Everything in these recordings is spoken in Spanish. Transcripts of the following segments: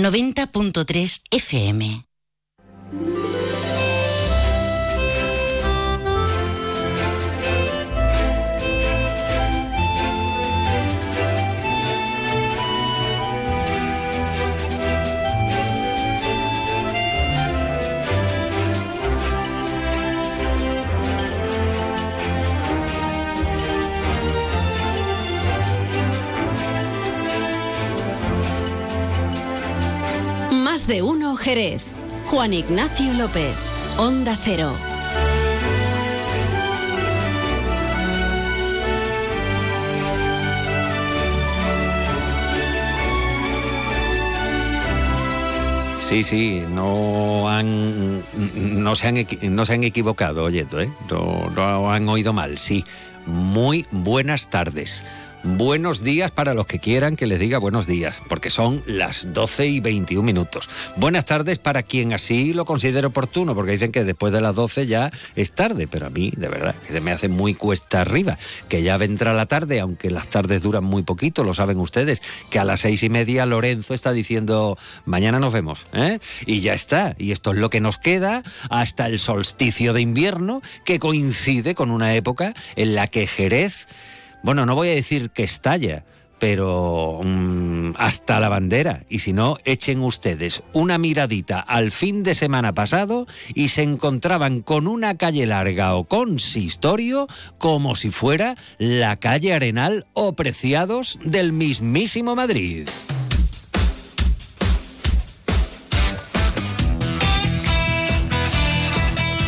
90.3 FM. De uno Jerez. Juan Ignacio López. Onda Cero. Sí, sí, no han no se han, no se han equivocado, oyendo, ¿eh? No, no han oído mal, sí. Muy buenas tardes. Buenos días para los que quieran que les diga buenos días, porque son las 12 y 21 minutos. Buenas tardes para quien así lo considere oportuno, porque dicen que después de las 12 ya es tarde, pero a mí, de verdad, se me hace muy cuesta arriba, que ya vendrá la tarde, aunque las tardes duran muy poquito, lo saben ustedes, que a las seis y media Lorenzo está diciendo, mañana nos vemos, ¿eh? Y ya está, y esto es lo que nos queda hasta el solsticio de invierno, que coincide con una época en la que Jerez bueno, no voy a decir que estalla, pero mm, hasta la bandera. Y si no, echen ustedes una miradita al fin de semana pasado y se encontraban con una calle larga o consistorio como si fuera la calle Arenal o Preciados del mismísimo Madrid.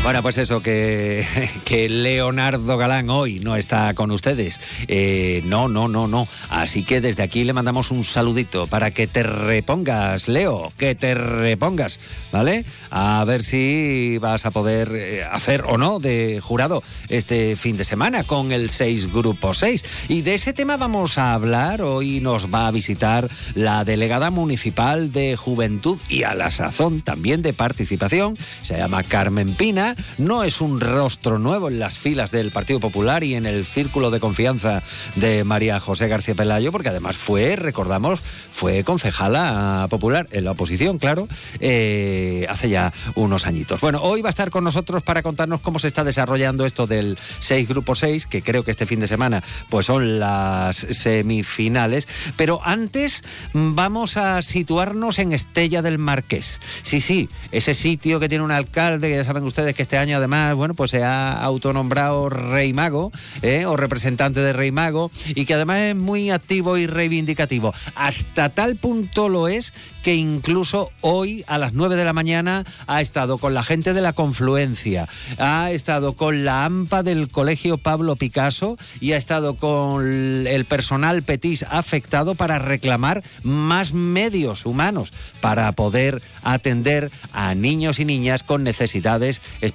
Bueno, pues eso, que, Leonardo Galán hoy no está con ustedes. Eh, no, no, no, no. Así que desde aquí le mandamos un saludito para que te repongas, Leo, que te repongas, ¿vale? A ver si vas a poder eh, hacer o no de jurado este fin de semana con el 6 Grupo 6. Y de ese tema vamos a hablar. Hoy nos va a visitar la delegada municipal de Juventud y a la sazón también de participación. Se llama Carmen Pina. No es un rostro nuevo en las filas del Partido Popular y en el círculo de confianza de María José García Pelayo, porque además fue, recordamos, fue concejala popular en la oposición, claro, eh, hace ya unos añitos. Bueno, hoy va a estar con nosotros para contarnos cómo se está desarrollando esto del 6 Grupo 6, que creo que este fin de semana pues son las semifinales. Pero antes vamos a situarnos en Estella del Marqués. Sí, sí, ese sitio que tiene un alcalde, que ya saben ustedes que este año además, bueno, pues se ha autonombrado Rey Mago, ¿eh? o representante de Rey Mago, y que además es muy activo y reivindicativo. Hasta tal punto lo es que incluso hoy a las 9 de la mañana ha estado con la gente de la confluencia, ha estado con la AMPA del Colegio Pablo Picasso y ha estado con el personal Petis afectado para reclamar más medios humanos para poder atender a niños y niñas con necesidades especiales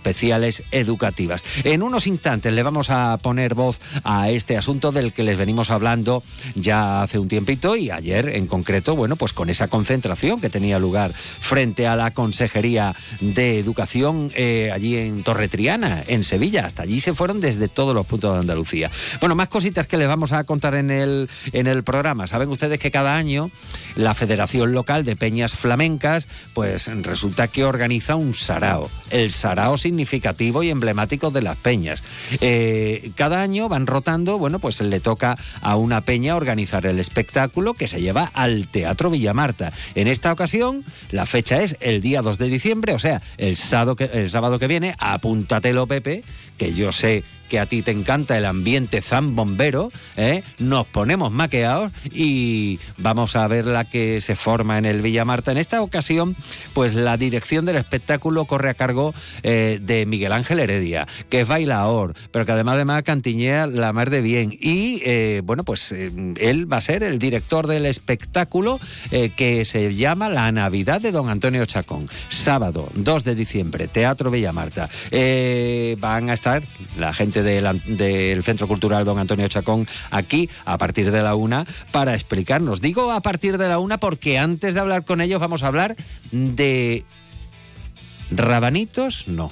educativas. En unos instantes le vamos a poner voz a este asunto del que les venimos hablando ya hace un tiempito y ayer en concreto, bueno, pues con esa concentración que tenía lugar frente a la Consejería de Educación eh, allí en Torretriana, en Sevilla. Hasta allí se fueron desde todos los puntos de Andalucía. Bueno, más cositas que les vamos a contar en el, en el programa. Saben ustedes que cada año la Federación Local de Peñas Flamencas, pues resulta que organiza un sarao. El sarao significativo y emblemático de las peñas. Eh, cada año van rotando, bueno, pues le toca a una peña organizar el espectáculo que se lleva al Teatro Villamarta. En esta ocasión, la fecha es el día 2 de diciembre, o sea, el sábado que, el sábado que viene, apúntatelo, Pepe, que yo sé que a ti te encanta el ambiente zambombero, ¿eh? nos ponemos maqueados y vamos a ver la que se forma en el Villa Marta. En esta ocasión, pues la dirección del espectáculo corre a cargo eh, de Miguel Ángel Heredia, que es bailador, pero que además además cantiñea la mar de bien. Y eh, bueno, pues él va a ser el director del espectáculo que se llama La Navidad de Don Antonio Chacón. Sábado 2 de diciembre, Teatro Villa Marta. Eh, van a estar la gente del, Centro Cultural Don Antonio Chacón aquí a partir de la una para explicarnos. Digo a partir de la una porque antes de hablar con ellos vamos a hablar de rabanitos, no.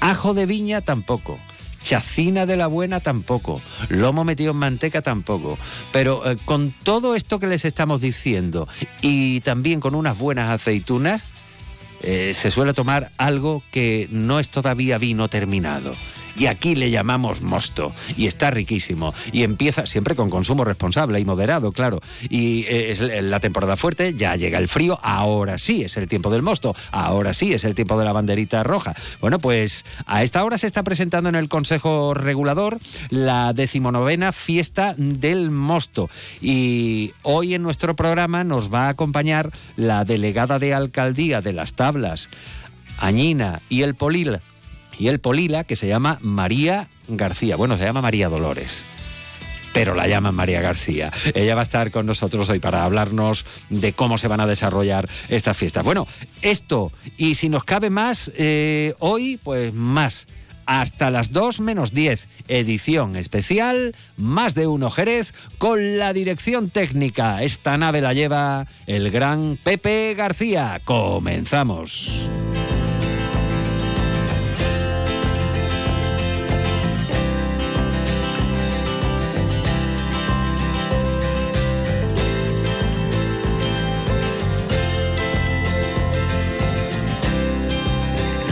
Ajo de viña tampoco. chacina de la buena tampoco, lomo metido en manteca tampoco. Pero eh, con todo esto que les estamos diciendo y también con unas buenas aceitunas, eh, se suele tomar algo que no es todavía vino terminado y aquí le llamamos mosto y está riquísimo y empieza siempre con consumo responsable y moderado, claro. Y eh, es la temporada fuerte, ya llega el frío, ahora sí es el tiempo del mosto, ahora sí es el tiempo de la banderita roja. Bueno, pues a esta hora se está presentando en el Consejo Regulador la decimonovena fiesta del mosto y hoy en nuestro programa nos va a acompañar la delegada de alcaldía de las tablas, Añina y el Polil, y el Polila, que se llama María García. Bueno, se llama María Dolores pero la llaman María García. Ella va a estar con nosotros hoy para hablarnos de cómo se van a desarrollar estas fiestas. Bueno, esto, y si nos cabe más, eh, hoy, pues más. Hasta las 2 menos 10, edición especial, más de uno Jerez, con la dirección técnica. Esta nave la lleva el gran Pepe García. Comenzamos.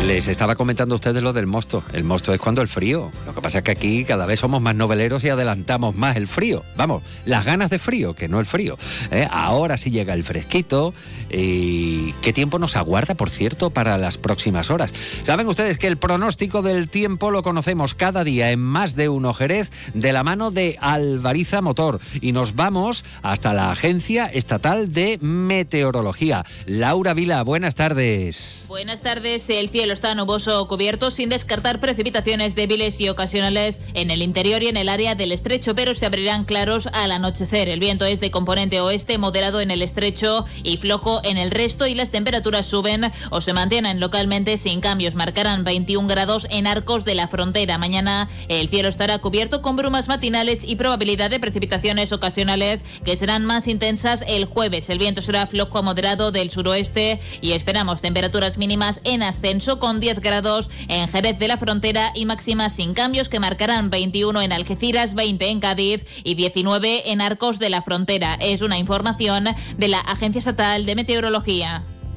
Les estaba comentando a ustedes lo del mosto. El mosto es cuando el frío. Lo que pasa es que aquí cada vez somos más noveleros y adelantamos más el frío. Vamos, las ganas de frío, que no el frío. ¿eh? Ahora sí llega el fresquito. ¿Y qué tiempo nos aguarda, por cierto, para las próximas horas? Saben ustedes que el pronóstico del tiempo lo conocemos cada día en más de uno Jerez de la mano de Alvariza Motor. Y nos vamos hasta la Agencia Estatal de Meteorología. Laura Vila, buenas tardes. Buenas tardes. El cielo está nuboso o cubierto sin descartar precipitaciones débiles y ocasionales en el interior y en el área del estrecho, pero se abrirán claros al anochecer. El viento es de componente oeste moderado en el estrecho y flojo en el resto y las temperaturas suben o se mantienen localmente sin cambios. Marcarán 21 grados en arcos de la frontera. Mañana el cielo estará cubierto con brumas matinales y probabilidad de precipitaciones ocasionales que serán más intensas el jueves. El viento será flojo a moderado del suroeste y esperamos temperaturas mínimas en ascenso con 10 grados en Jerez de la Frontera y máximas sin cambios que marcarán 21 en Algeciras, 20 en Cádiz y 19 en Arcos de la Frontera. Es una información de la Agencia Estatal de Meteorología.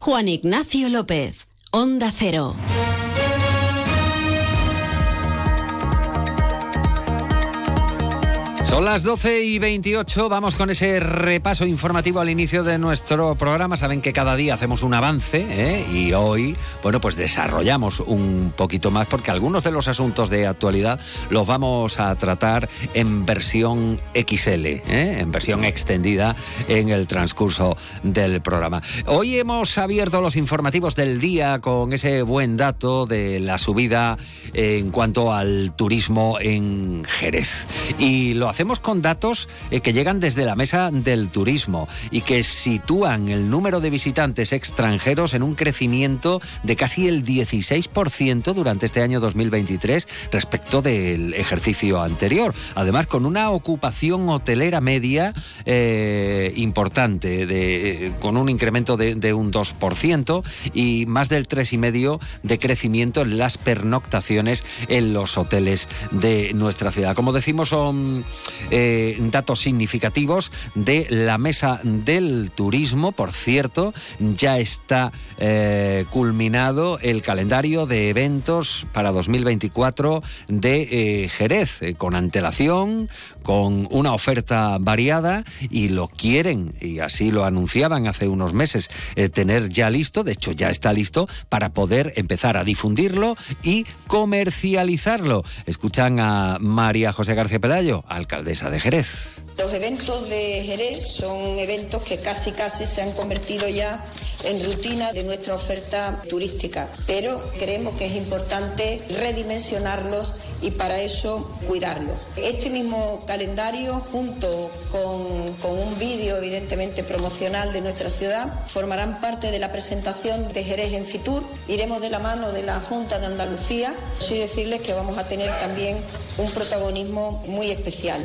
Juan Ignacio López, Onda Cero. Son las 12 y 28, vamos con ese repaso informativo al inicio de nuestro programa. Saben que cada día hacemos un avance ¿eh? y hoy, bueno, pues desarrollamos un poquito más porque algunos de los asuntos de actualidad los vamos a tratar en versión XL, ¿eh? en versión extendida en el transcurso del programa. Hoy hemos abierto los informativos del día con ese buen dato de la subida en cuanto al turismo en Jerez. Y lo hacemos con datos eh, que llegan desde la mesa del turismo y que sitúan el número de visitantes extranjeros en un crecimiento de casi el 16% durante este año 2023 respecto del ejercicio anterior. Además, con una ocupación hotelera media eh, importante, de, con un incremento de, de un 2% y más del 3,5% de crecimiento en las pernoctaciones en los hoteles de nuestra ciudad. Como decimos, son eh, datos significativos de la mesa del turismo. Por cierto, ya está eh, culminado el calendario de eventos para 2024 de eh, Jerez, con antelación, con una oferta variada y lo quieren, y así lo anunciaban hace unos meses, tener ya listo, de hecho ya está listo, para poder empezar a difundirlo y comercializarlo. Escuchan a María José García Pelayo, alcalde alcaldesa de Jerez. Los eventos de Jerez son eventos que casi casi se han convertido ya en rutina de nuestra oferta turística, pero creemos que es importante redimensionarlos y para eso cuidarlos. Este mismo calendario, junto con, con un vídeo evidentemente promocional de nuestra ciudad, formarán parte de la presentación de Jerez en Fitur. Iremos de la mano de la Junta de Andalucía. Sí decirles que vamos a tener también un protagonismo muy especial.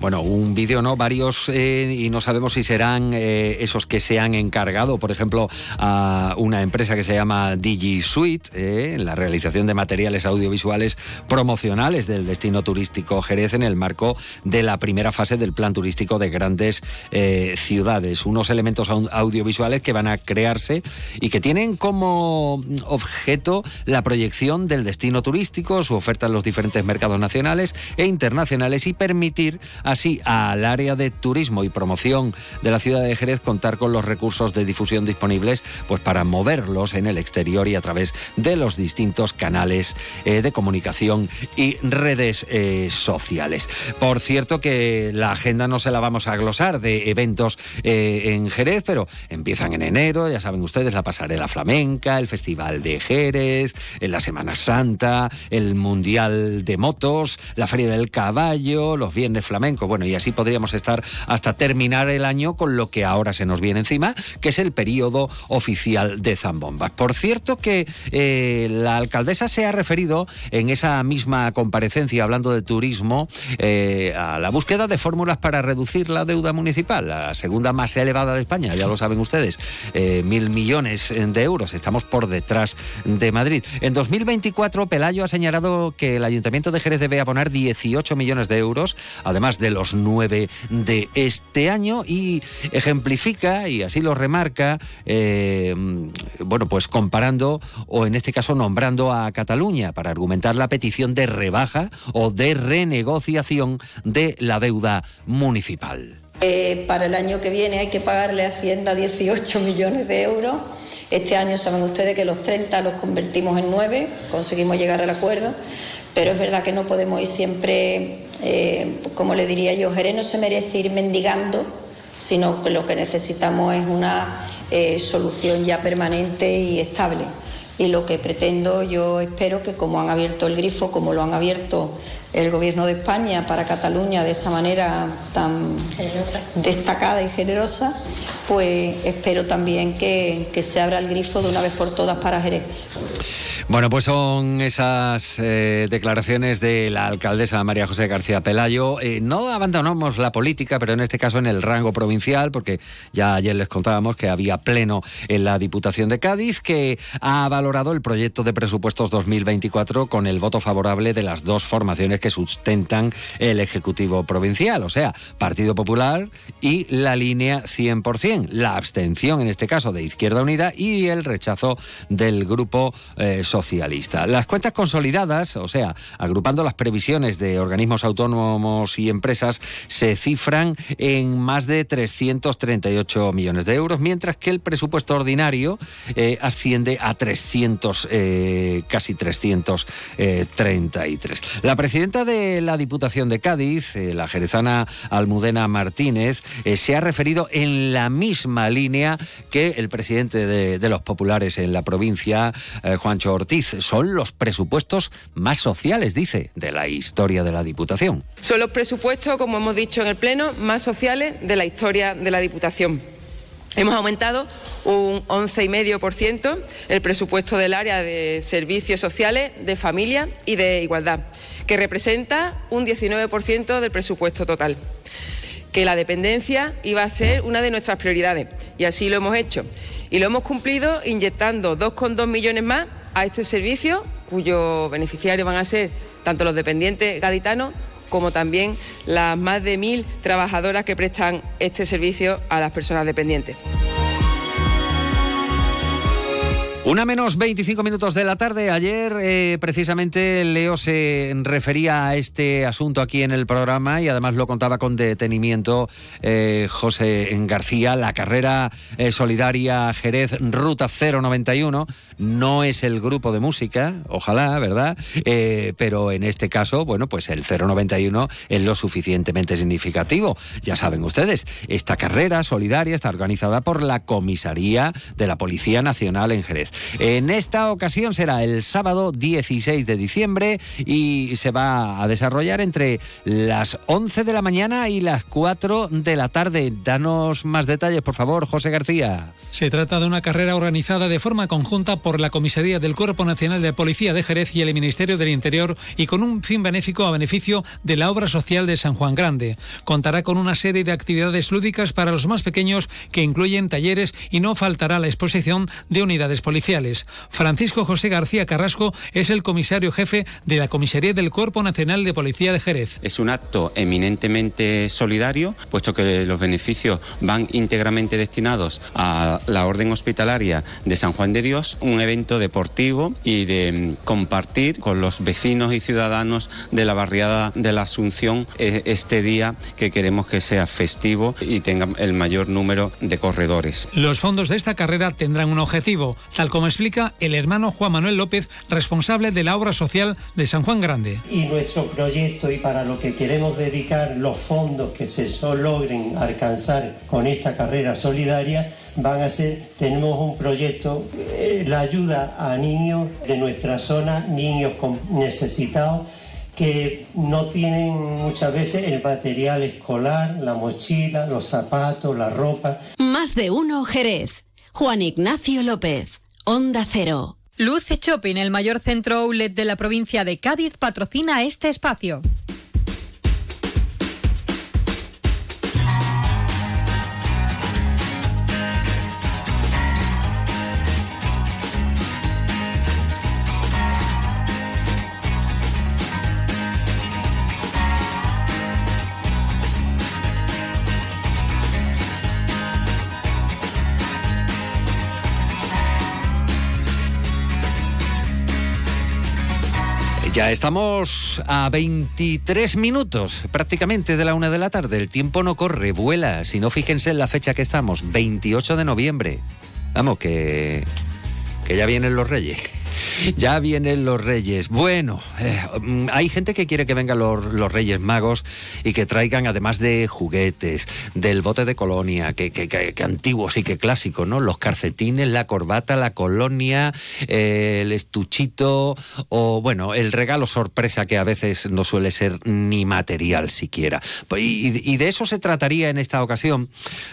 Bueno, un vídeo, ¿no? Varios, eh, y no sabemos si serán eh, esos que se han encargado, por ejemplo, a una empresa que se llama DigiSuite, eh, en la realización de materiales audiovisuales promocionales del destino turístico Jerez en el marco de la primera fase del plan turístico de grandes ciudades. Unos elementos audiovisuales que van a crearse y que tienen como objeto la proyección del destino turístico, su oferta en los diferentes mercados nacionales e internacionales y permitir así al área de turismo y promoción de la ciudad de Jerez contar con los recursos de difusión disponibles pues para moverlos en el exterior y a través de los distintos canales eh, de comunicación y redes eh, sociales. Por cierto que la agenda no se la vamos a glosar de eventos eh, en Jerez, pero empiezan en enero, ya saben ustedes, la pasarela flamenca, el Festival de Jerez, en la Semana Santa, el Mundial de Motos, la Feria del Caballo, los Viernes Flamencos bueno, y así podríamos estar hasta terminar el año con lo que ahora se nos viene encima, que es el periodo oficial de Zambombas. Por cierto que eh, la alcaldesa se ha referido en esa misma comparecencia, hablando de turismo, eh, a la búsqueda de fórmulas para reducir la deuda municipal, la segunda más elevada de España, ya lo saben ustedes, eh, mil millones de euros. Estamos por detrás de Madrid. En 2024, Pelayo ha señalado que el Ayuntamiento de Jerez debe abonar 18 millones de euros, además de los nueve de este año y ejemplifica, y así lo remarca, eh, bueno, pues comparando o en este caso nombrando a Cataluña para argumentar la petición de rebaja o de renegociación de la deuda municipal. Eh, para el año que viene hay que pagarle a Hacienda 18 millones de euros. Este año saben ustedes que los 30 los convertimos en 9, conseguimos llegar al acuerdo pero es verdad que no podemos ir siempre, eh, como le diría yo, Jerez no se merece ir mendigando, sino que lo que necesitamos es una eh, solución ya permanente y estable. Y lo que pretendo, yo espero que como han abierto el grifo, como lo han abierto el Gobierno de España para Cataluña de esa manera tan destacada y generosa, pues espero también que, que se abra el grifo de una vez por todas para Jerez. Bueno, pues son esas eh, declaraciones de la alcaldesa María José García Pelayo. Eh, no abandonamos la política, pero en este caso en el rango provincial, porque ya ayer les contábamos que había pleno en la Diputación de Cádiz, que ha valorado el proyecto de presupuestos 2024 con el voto favorable de las dos formaciones que sustentan el Ejecutivo Provincial, o sea, Partido Popular y la línea 100%. La abstención, en este caso, de Izquierda Unida y el rechazo del Grupo eh, socialista. Las cuentas consolidadas, o sea, agrupando las previsiones de organismos autónomos y empresas, se cifran en más de 338 millones de euros, mientras que el presupuesto ordinario eh, asciende a 300, eh, casi 333. La presidenta de la Diputación de Cádiz, eh, la jerezana Almudena Martínez, se ha referido en la misma línea que el presidente de, de los populares en la provincia, Juancho Son los presupuestos más sociales, dice, de la historia de la Diputación. Son los presupuestos, como hemos dicho en el Pleno, más sociales de la historia de la Diputación. Hemos aumentado un 11,5% el presupuesto del área de servicios sociales, de familia y de igualdad, que representa un 19% del presupuesto total. Que la dependencia iba a ser una de nuestras prioridades y así lo hemos hecho. Y lo hemos cumplido inyectando 2,2 millones más a este servicio, cuyos beneficiarios van a ser tanto los dependientes gaditanos como también las más de mil trabajadoras que prestan este servicio a las personas dependientes. Una menos 25 minutos de la tarde. Ayer, eh, precisamente, Leo se refería a este asunto aquí en el programa y además lo contaba con detenimiento eh, José García. La carrera eh, solidaria Jerez Ruta 091 no es el grupo de música, ojalá, ¿verdad? pero en este caso, bueno, pues el 091 es lo suficientemente significativo. Ya saben ustedes, esta carrera solidaria está organizada por la Comisaría de la Policía Nacional en Jerez. En esta ocasión será el sábado 16 de diciembre y se va a desarrollar entre las 11 de la mañana y las 4 de la tarde. Danos más detalles, por favor, José García. Se trata de una carrera organizada de forma conjunta por la Comisaría del Cuerpo Nacional de Policía de Jerez y el Ministerio del Interior y con un fin benéfico a beneficio de la obra social de San Juan Grande. Contará con una serie de actividades lúdicas para los más pequeños que incluyen talleres y no faltará la exposición de unidades policiales. Francisco José García Carrasco es el comisario jefe de la Comisaría del Cuerpo Nacional de Policía de Jerez. Es un acto eminentemente solidario, puesto que los beneficios van íntegramente destinados a la Orden Hospitalaria de San Juan de Dios, un evento deportivo y de mm, compartir con los vecinos y ciudadanos de la barriada de la Asunción eh, este día que queremos que sea festivo y tenga el mayor número de corredores. Los fondos de esta carrera tendrán un objetivo, tal como explica el hermano Juan Manuel López, responsable de la obra social de San Juan Grande. Y nuestro proyecto y para lo que queremos dedicar los fondos que se logren alcanzar con esta carrera solidaria van a ser, tenemos un proyecto, eh, la ayuda a niños de nuestra zona, niños necesitados que no tienen muchas veces el material escolar, la mochila, los zapatos, la ropa. Más de uno Jerez. Juan Ignacio López. Onda Cero. Luce Shopping, el mayor centro outlet de la provincia de Cádiz, patrocina este espacio. Ya estamos a 23 minutos prácticamente de la una de la tarde. El tiempo no corre, vuela. Si no, fíjense en la fecha que estamos, 28 de noviembre. Vamos, que, que ya vienen los reyes. Ya vienen los reyes. Bueno, eh, mm, hay gente que quiere que vengan los, reyes magos y que traigan, además de juguetes, del bote de colonia, que, que, que, antiguos y que clásicos, ¿no? Los calcetines, la corbata, la colonia, eh, el estuchito o, bueno, el regalo sorpresa que a veces no suele ser ni material siquiera. Pues, y, y de eso se trataría en esta ocasión,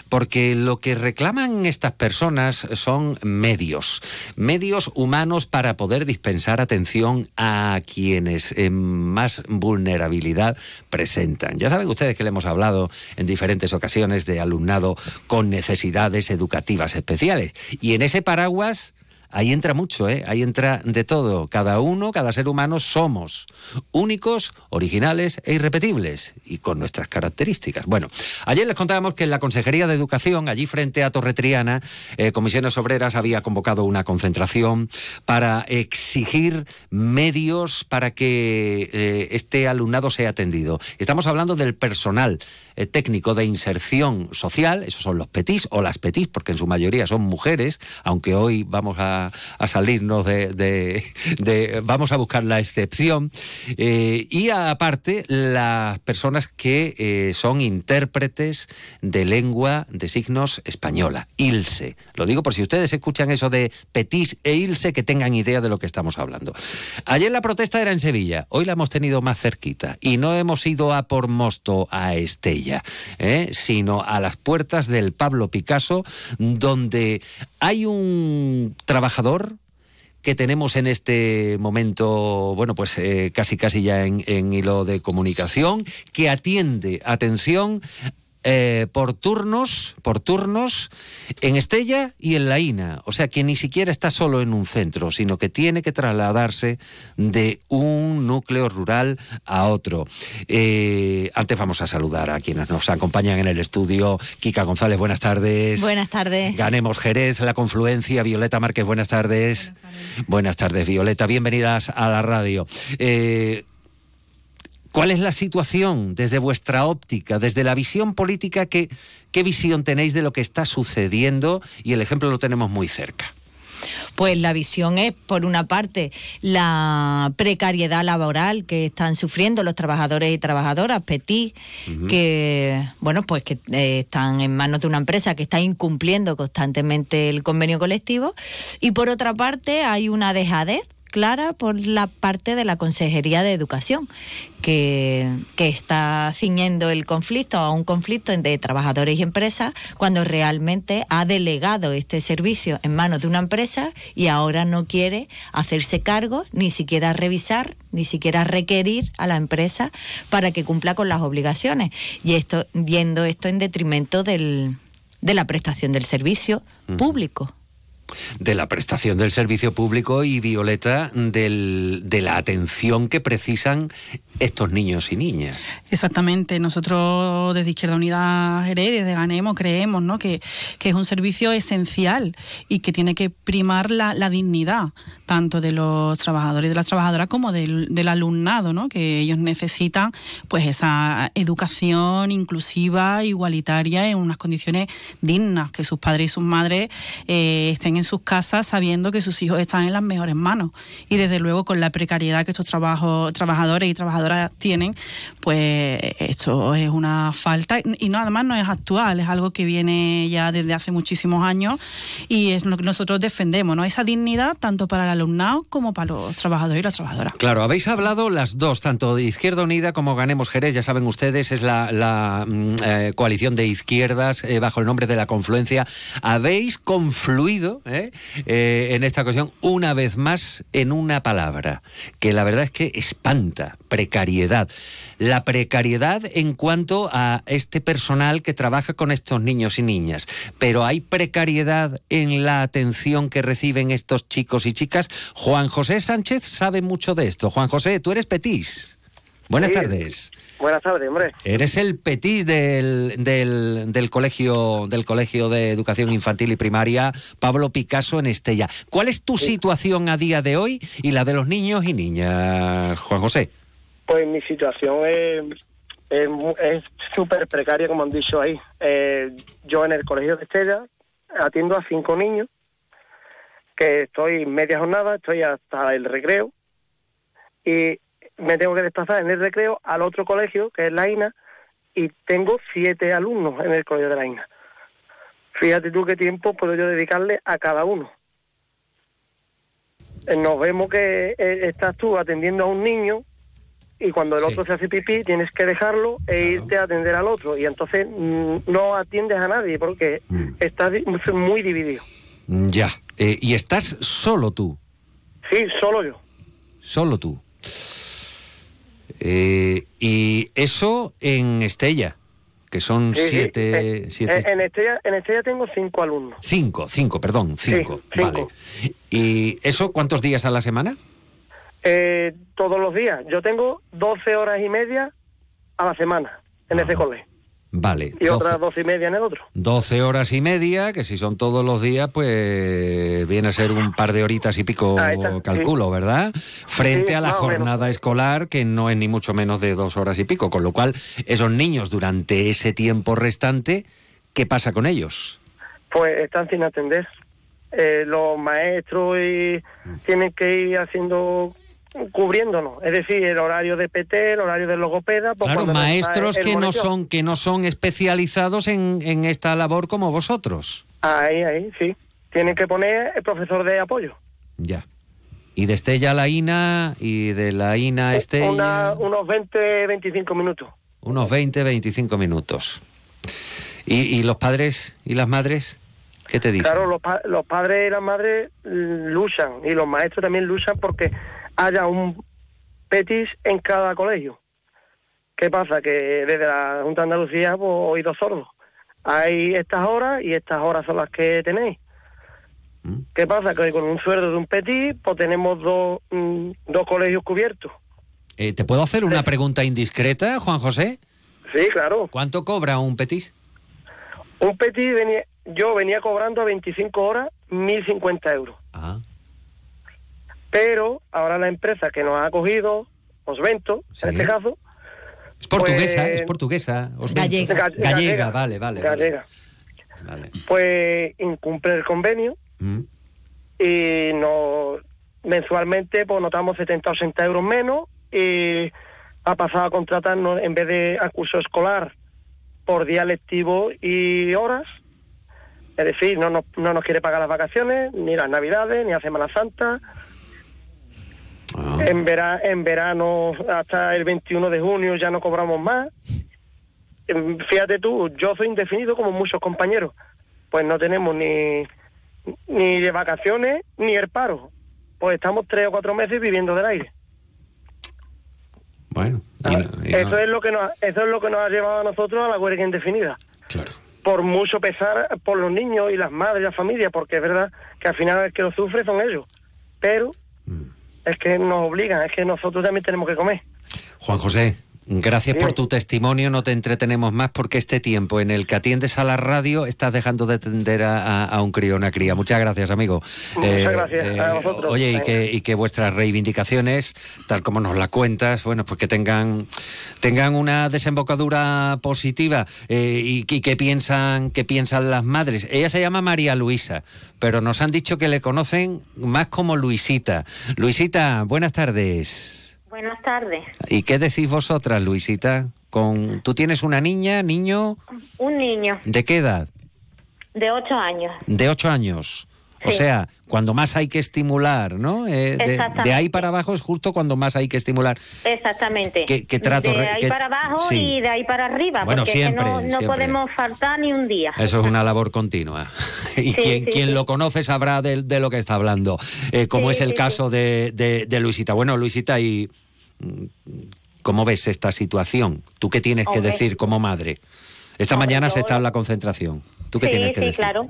porque lo que reclaman estas personas son medios, medios humanos para poder dispensar atención a quienes en más vulnerabilidad presentan. Ya saben ustedes que le hemos hablado en diferentes ocasiones de alumnado con necesidades educativas especiales. Y en ese paraguas ahí entra mucho, ¿eh? ahí entra de todo. Cada uno, cada ser humano somos únicos, originales e irrepetibles y con nuestras características. Bueno, ayer les contábamos que en la Consejería de Educación, allí frente a Torre Triana, eh, Comisiones Obreras había convocado una concentración para exigir medios para que eh, este alumnado sea atendido. Estamos hablando del personal eh, técnico de inserción social, esos son los PETIS o las PETIS, porque en su mayoría son mujeres, aunque hoy vamos a, salirnos de, vamos a buscar la excepción, eh, y aparte las personas que eh, son intérpretes de lengua de signos española, ILSE. Lo digo por si ustedes escuchan eso de PETIS e ILSE, que tengan idea de lo que estamos hablando. Ayer la protesta era en Sevilla, hoy la hemos tenido más cerquita, y no hemos ido a por mosto a Estella ¿eh? sino a las puertas del Pablo Picasso, donde hay un trabajador que tenemos en este momento, bueno, pues eh, casi casi ya en, hilo de comunicación, que atiende, atención, eh, por turnos, por turnos, en Estella y en La Ina. O sea que ni siquiera está solo en un centro, sino que tiene que trasladarse de un núcleo rural a otro. Eh, antes vamos a saludar a quienes nos acompañan en el estudio. Kika González, buenas tardes. Buenas tardes. Ganemos Jerez, la confluencia. Violeta Márquez, buenas tardes. Buenas tardes, Violeta. Bienvenidas a la radio. Eh, ¿Cuál es la situación desde vuestra óptica, desde la visión política? ¿qué, ¿Qué visión tenéis de lo que está sucediendo? Y el ejemplo lo tenemos muy cerca. Pues la visión es, por una parte, la precariedad laboral que están sufriendo los trabajadores y trabajadoras petit, que bueno, pues que eh, están en manos de una empresa que está incumpliendo constantemente el convenio colectivo, y por otra parte hay una dejadez clara por la parte de la Consejería de Educación, que, que, está ciñendo el conflicto a un conflicto entre trabajadores y empresas, cuando realmente ha delegado este servicio en manos de una empresa y ahora no quiere hacerse cargo, ni siquiera revisar, ni siquiera requerir a la empresa para que cumpla con las obligaciones. Y esto, viendo esto en detrimento del, de la prestación del servicio público de la prestación del servicio público y Violeta del, de la atención que precisan estos niños y niñas. Exactamente, nosotros desde Izquierda Unida Jerez, desde Ganemos, creemos ¿no? que, que, es un servicio esencial y que tiene que primar la, la dignidad tanto de los trabajadores y de las trabajadoras como del, del, alumnado, ¿no? que ellos necesitan pues esa educación inclusiva, igualitaria, en unas condiciones dignas, que sus padres y sus madres eh, estén en sus casas sabiendo que sus hijos están en las mejores manos. Y desde luego con la precariedad que estos trabajos, trabajadores y trabajadoras tienen, pues esto es una falta. Y no, además no es actual, es algo que viene ya desde hace muchísimos años y es lo que nosotros defendemos, ¿no? Esa dignidad tanto para el alumnado como para los trabajadores y las trabajadoras. Claro, habéis hablado las dos, tanto de Izquierda Unida como Ganemos Jerez, ya saben ustedes, es la, la eh, coalición de izquierdas eh, bajo el nombre de la confluencia. Habéis confluido ¿eh? Eh, en esta ocasión, una vez más, en una palabra, que la verdad es que espanta, precariedad. La precariedad en cuanto a este personal que trabaja con estos niños y niñas, pero hay precariedad en la atención que reciben estos chicos y chicas. Juan José Sánchez sabe mucho de esto. Juan José, tú eres Petís. Buenas Sí. tardes. Buenas tardes, hombre. Eres el petis del, del, del colegio del colegio de educación infantil y primaria Pablo Picasso en Estella. ¿Cuál es tu situación a día de hoy y la de los niños y niñas, Juan José? Pues mi situación es es súper precaria, como han dicho ahí. Eh, yo en el colegio de Estella atiendo a cinco niños, que estoy media jornada, estoy hasta el recreo, y me tengo que desplazar en el recreo al otro colegio, que es la INA, y tengo siete alumnos en el colegio de la INA. Fíjate tú qué tiempo puedo yo dedicarle a cada uno. Eh, Nos vemos que eh, estás tú atendiendo a un niño y cuando el otro se hace pipí tienes que dejarlo e irte a atender al otro y entonces mm, no atiendes a nadie porque estás di- muy dividido. Mm, Ya. Eh, y estás solo tú, Sí, solo yo. solo tú. Eh, y eso en Estella, que son Sí, sí. siete, Eh, siete- eh, en Estella, en Estella tengo cinco alumnos. cinco, cinco, perdón, cinco. cinco. Vale. ¿Y eso cuántos días a la semana? Eh, todos los días. Yo tengo 12 horas y media a la semana en ese colegio Vale. y 12 otras 12 y media en el otro. 12 horas y media, que si son todos los días, pues viene a ser un par de horitas y pico, está, calculo, ¿verdad? Frente Sí, a la menos. jornada escolar, que no es ni mucho menos de dos horas y pico, con lo cual esos niños durante ese tiempo restante, ¿qué pasa con ellos? Pues están sin atender. Eh, los maestros y tienen que ir haciendo cubriéndonos, es decir, el horario de PT, el horario de logopeda. pues Claro, maestros que no son que no son especializados en, en esta labor como vosotros. Ahí, ahí, sí. Tienen que poner el profesor de apoyo. Ya. Y de Estella a la INA y de la INA a Estella... Una- unos 20, 25 minutos. Unos 20, 25 minutos. ¿Y, y los padres y las madres? ¿Qué te dicen? Claro, los, pa- los padres y las madres mm, luchan y los maestros también luchan porque haya un petis en cada colegio. ¿Qué pasa? Que desde la Junta de Andalucía, pues, oído sordos. Hay estas horas y estas horas son las que tenéis. ¿Qué pasa? Que con un sueldo de un petit, pues tenemos dos, mm, dos colegios cubiertos. Eh, ¿Te puedo hacer una pregunta indiscreta, Juan José? Sí, claro. ¿Cuánto cobra un petis? Un petit, venía, yo venía cobrando a 25 horas 1.050 euros. Ah. Pero ahora la empresa que nos ha acogido, Osvento, en este caso... Es portuguesa, pues- es portuguesa. os Gallega. vento. Gallega. Gallega, vale, vale. vale. Gallega. Vale. Pues incumple el convenio Mm. y no mensualmente pues notamos 70 o 80 euros menos y ha pasado a contratarnos en vez de a curso escolar por día lectivo y horas. Es decir, no nos, no nos quiere pagar las vacaciones, ni las navidades, ni la Semana Santa. En, vera- en verano hasta el 21 de junio ya no cobramos más. Em, Fíjate tú, yo soy indefinido como muchos compañeros. Pues no tenemos ni, ni de vacaciones ni el paro. Pues estamos tres o cuatro meses viviendo del aire. Bueno, no- no- Eso es lo que nos, eso es lo que nos ha llevado a nosotros a la huelga indefinida. Por mucho pesar por los niños y las madres y las familias, porque es verdad que al final el que lo sufre son ellos. Pero es que nos obligan, es que nosotros también tenemos que comer. Juan José, gracias por tu testimonio. No te entretenemos más porque este tiempo en el que atiendes a la radio estás dejando de atender a, a- a un crío, una cría. Muchas gracias, amigo. Eh, Muchas gracias a vosotros. Oye, y que, y que vuestras reivindicaciones, tal como nos la cuentas, bueno, pues que tengan, tengan una desembocadura positiva eh, y, y que piensan, que piensan las madres. Ella se llama María Luisa, pero nos han dicho que le conocen más como Luisita. Luisita, buenas tardes. Buenas tardes. ¿Y qué decís vosotras, Luisita? Con, ¿Tú tienes una niña, niño? Un niño ¿De qué edad? de 8 años. De ocho años. O sea, cuando más hay que estimular, ¿no? Eh, de, ahí para abajo es justo cuando más hay que estimular. Exactamente. ¿Qué- qué trato de ahí para abajo sí. y de ahí para arriba. Bueno, porque que siempre, no, no siempre. podemos faltar ni un día. Eso es una labor continua. Y Sí, quien, quien lo conoce sabrá de, de lo que está hablando, Eh, como es el caso de, de- Luisita. Bueno, Luisita, ¿y cómo ves esta situación? ¿Tú qué tienes que decir como madre? Esta Hombre, mañana se está en la concentración. ¿Tú qué sí, tienes que sí, decir? claro.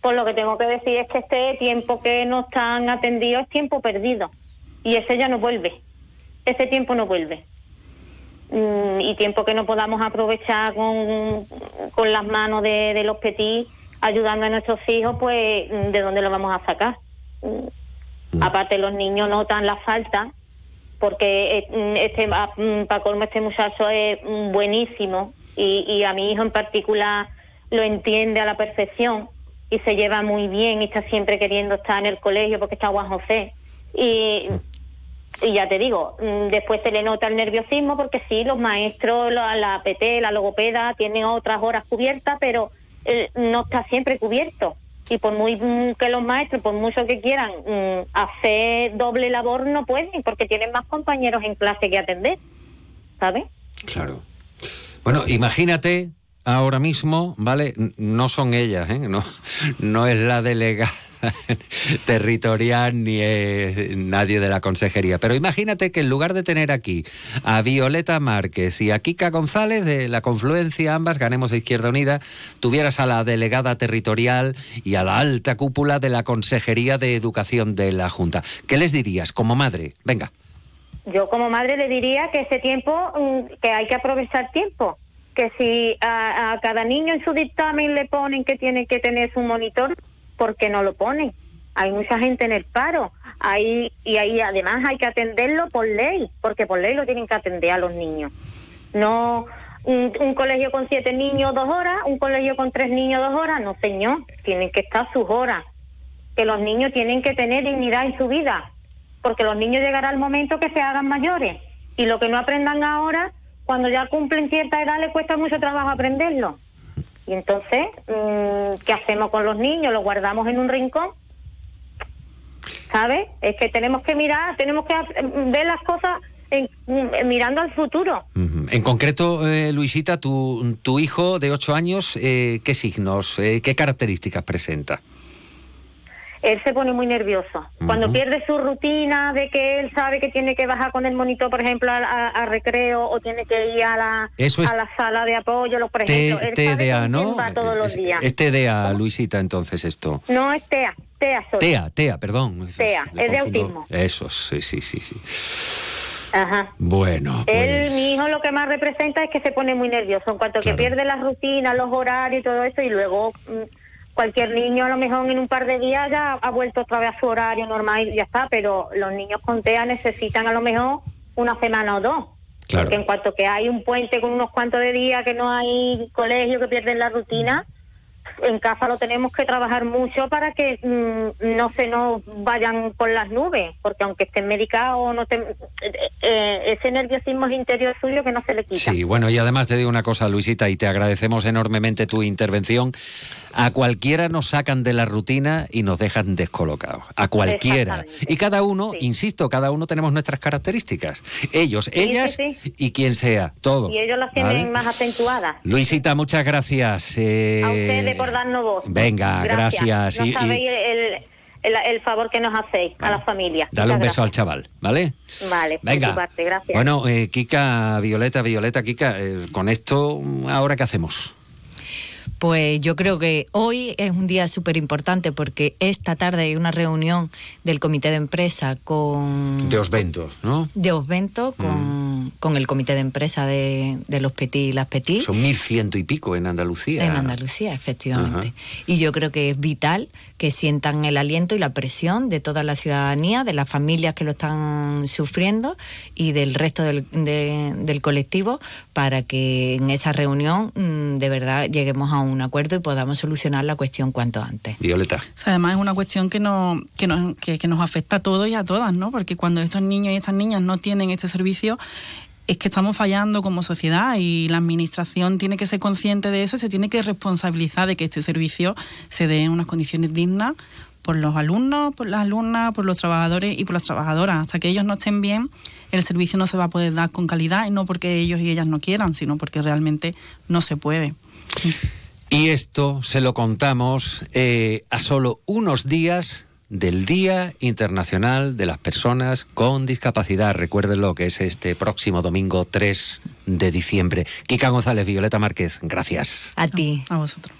Pues lo que tengo que decir es que este tiempo que no están atendidos es tiempo perdido. Y ese ya no vuelve. Ese tiempo no vuelve. Mm, y tiempo que no podamos aprovechar con, con las manos de, de los petís ayudando a nuestros hijos, pues mm, ¿de dónde lo vamos a sacar? Mm. Aparte los niños notan la falta porque eh, mm, este para colmo este muchacho es mm, buenísimo y, a mi hijo en particular lo entiende a la perfección y se lleva muy bien y está siempre queriendo estar en el colegio porque está Juan José. Y, ya te digo mm, después se le nota el nerviosismo porque sí los maestros la, la PT la logopeda tienen otras horas cubiertas pero eh, no está siempre cubierto y por muy mm, que los maestros, por mucho que quieran mm, hacer doble labor, no pueden porque tienen más compañeros en clase que atender, ¿sabes? Claro. Bueno, imagínate ahora mismo, ¿vale? No son ellas, ¿eh? No, no es la delegada territorial ni es nadie de la consejería. Pero imagínate que en lugar de tener aquí a Violeta Márquez y a Kika González de la confluencia, ambas ganemos de Izquierda Unida, tuvieras a la delegada territorial y a la alta cúpula de la Consejería de Educación de la Junta. ¿Qué les dirías como madre? Venga. Yo como madre le diría que ese tiempo, mm, que hay que aprovechar tiempo, que si a, a cada niño en su dictamen le ponen que tiene que tener su monitor, ¿por qué no lo ponen? Hay mucha gente en el paro, hay, y ahí además hay que atenderlo por ley, porque por ley lo tienen que atender a los niños. No un, un colegio con siete niños dos horas, un colegio con tres niños dos horas, no señor, tienen que estar sus horas, que los niños tienen que tener dignidad en su vida, porque los niños llegará el momento que se hagan mayores y lo que no aprendan ahora, cuando ya cumplen cierta edad les cuesta mucho trabajo aprenderlo. Y entonces, mm, ¿qué hacemos con los niños? ¿Los guardamos en un rincón? ¿Sabes? Es que tenemos que mirar, tenemos que mm, ver las cosas mm, mirando al futuro. En concreto, eh, Luisita, tu, hijo de ocho años, eh, ¿qué signos, eh, qué características presenta? Él se pone muy nervioso. Cuando pierde su rutina de que él sabe que tiene que bajar con el monitor, por ejemplo, a, recreo o tiene que ir a la, a la sala de apoyo, por ejemplo. él TDA, ¿no? Va todos los días. Es TDA, Luisita, entonces esto. No, es TEA. TEA, TEA, TEA, perdón. TEA, es de autismo. Eso, sí, sí, sí, sí. Ajá. Bueno. Él, pues. mi hijo lo que más representa es que se pone muy nervioso en cuanto que pierde la rutina, los horarios y todo eso y luego mm, cualquier niño a lo mejor en un par de días ya ha vuelto otra vez a su horario normal y ya está, pero los niños con TEA necesitan a lo mejor una semana o dos. Porque en cuanto que hay un puente con unos cuantos de días que no hay colegio que pierden la rutina, en casa lo tenemos que trabajar mucho para que mm, no se nos vayan por las nubes, porque aunque estén medicados, no eh, eh, ese nerviosismo interior suyo que no se le quita. Sí, bueno, y además te digo una cosa, Luisita, y te agradecemos enormemente tu intervención. A cualquiera nos sacan de la rutina y nos dejan descolocados. A cualquiera. Y cada uno, insisto, cada uno tenemos nuestras características. Ellos, ellas y quien sea, todo. Y ellos las tienen más acentuadas. Luisita, muchas gracias. Eh... A ustedes por darnos voz. Venga, gracias. No sabéis el, favor que nos hacéis a la familia. Dale un beso al chaval, ¿vale? Vale, Venga. gracias. Bueno, eh, Kika, Violeta, Violeta, Kika, eh, con esto, ¿ahora qué hacemos? Pues yo creo que hoy es un día súper importante porque esta tarde hay una reunión del comité de empresa con... De Osventos, ¿no? De Osventos con, mm. Con, el comité de empresa de, los Petit y las Petit. Son mil ciento y pico en Andalucía. En Andalucía, efectivamente. Y yo creo que es vital que sientan el aliento y la presión de toda la ciudadanía, de las familias que lo están sufriendo y del resto del, del colectivo para que en esa reunión mm, de verdad lleguemos a un acuerdo y podamos solucionar la cuestión cuanto antes. Violeta. además es una cuestión que, no, que, nos, que, nos afecta a todos y a todas, ¿no? Porque cuando estos niños y estas niñas no tienen este servicio, es que estamos fallando como sociedad y la administración tiene que ser consciente de eso y se tiene que responsabilizar de que este servicio se dé en unas condiciones dignas por los alumnos, por las alumnas, por los trabajadores y por las trabajadoras. Hasta que ellos no estén bien, el servicio no se va a poder dar con calidad y no porque ellos y ellas no quieran, sino porque realmente no se puede. Y esto se lo contamos eh, a solo unos días del Día Internacional de las Personas con Discapacidad. Recuérdenlo que es este próximo domingo 3 de diciembre. Kika González, Violeta Márquez, gracias. A ti. A vosotros.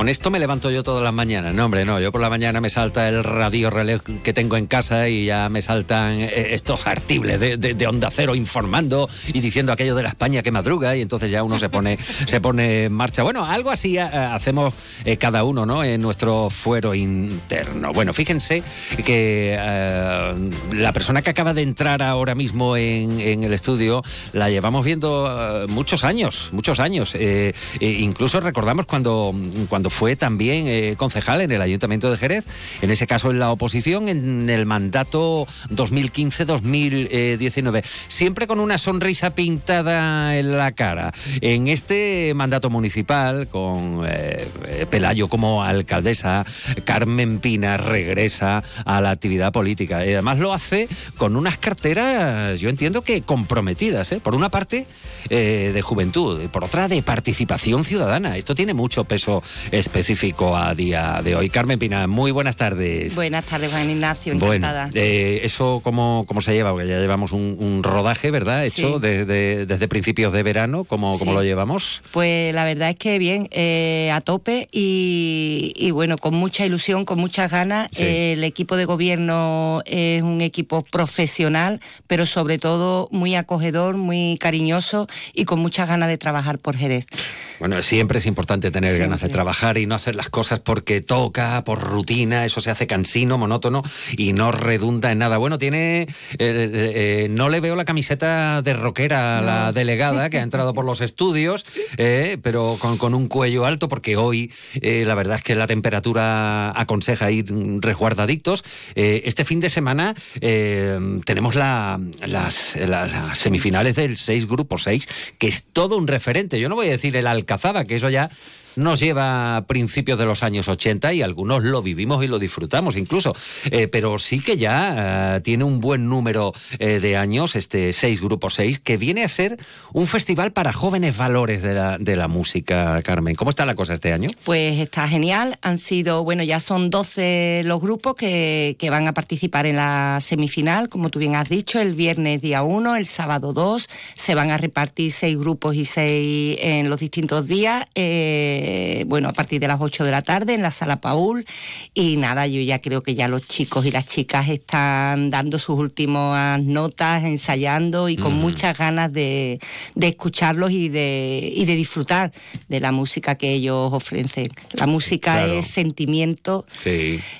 Con esto me levanto yo todas las mañanas. No, hombre, no. Yo por la mañana me salta el radio relé que tengo en casa y ya me saltan eh, estos artibles de, onda cero informando y diciendo aquello de la España que madruga y entonces ya uno se pone, se pone en marcha. Bueno, algo así eh, hacemos eh, cada uno, ¿no? En nuestro fuero interno. Bueno, fíjense que la persona que acaba de entrar ahora mismo en, el estudio la llevamos viendo muchos años, muchos años. incluso recordamos cuando, cuando fue también eh, concejal en el Ayuntamiento de Jerez, en ese caso en la oposición, en el mandato 2015-2019, siempre con una sonrisa pintada en la cara. En este mandato municipal, con eh, Pelayo como alcaldesa, Carmen Pina regresa a la actividad política. Y además lo hace con unas carteras, yo entiendo que comprometidas, ¿eh? por una parte de juventud, y por otra de participación ciudadana. Esto tiene mucho peso específico a día de hoy. Carmen Pina, muy buenas tardes. Buenas tardes, Juan Ignacio, encantada. Bueno, eh, ¿Eso cómo, cómo se lleva? Porque ya llevamos un, rodaje, ¿verdad? Hecho desde, desde principios de verano, ¿cómo, lo llevamos? Pues la verdad es que bien, eh, a tope y, bueno, con mucha ilusión, con muchas ganas. el equipo de gobierno es un equipo profesional, pero sobre todo muy acogedor, muy cariñoso y con muchas ganas de trabajar por Jerez. Bueno, siempre es importante tener ganas de trabajar y no hacer las cosas porque toca, por rutina, eso se hace cansino, monótono y no redunda en nada. Bueno, tiene, eh, eh, no le veo la camiseta de rockera a la delegada que ha entrado por los estudios, eh, pero con, con, un cuello alto porque hoy la verdad es que la temperatura aconseja ir resguardadictos. este fin de semana tenemos la, las, las, semifinales del 6 Grupo 6, que es todo un referente. Yo no voy a decir el Alcazaba, que eso ya nos lleva a principios de los años 80 y algunos lo vivimos y lo disfrutamos incluso, eh, pero sí que ya eh, tiene un buen número eh, de años, este 6 Grupo 6, que viene a ser un festival para jóvenes valores de la, de la música, Carmen. ¿Cómo está la cosa este año? Pues está genial, han sido, bueno, ya son 12 los grupos que, que van a participar en la semifinal, como tú bien has dicho, el viernes día 1, el sábado 2, se van a repartir seis grupos y seis en los distintos días. Eh, bueno, a partir de las 8 de la tarde en la sala Paul. Y nada, yo ya creo que ya los chicos y las chicas están dando sus últimas notas, ensayando y con muchas ganas de, escucharlos y de, y de disfrutar de la música que ellos ofrecen. La música es sentimiento,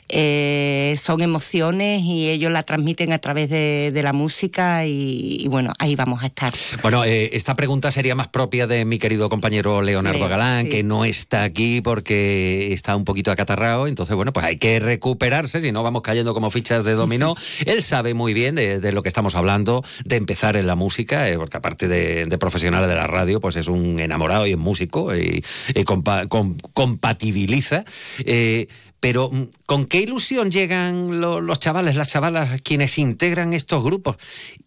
eh, son emociones y ellos la transmiten a través de, la música y, bueno, ahí vamos a estar. Bueno, eh, esta pregunta sería más propia de mi querido compañero Leonardo Galán, que no es está aquí porque está un poquito acatarrado, entonces bueno, pues hay que recuperarse, si no vamos cayendo como fichas de dominó. Él sabe muy bien de, lo que estamos hablando, de empezar en la música, eh, porque aparte de, profesional de la radio, pues es un enamorado y es músico y, compatibiliza. Eh, pero mm, ¿con qué ilusión llegan los chavales, las chavalas, quienes integran estos grupos?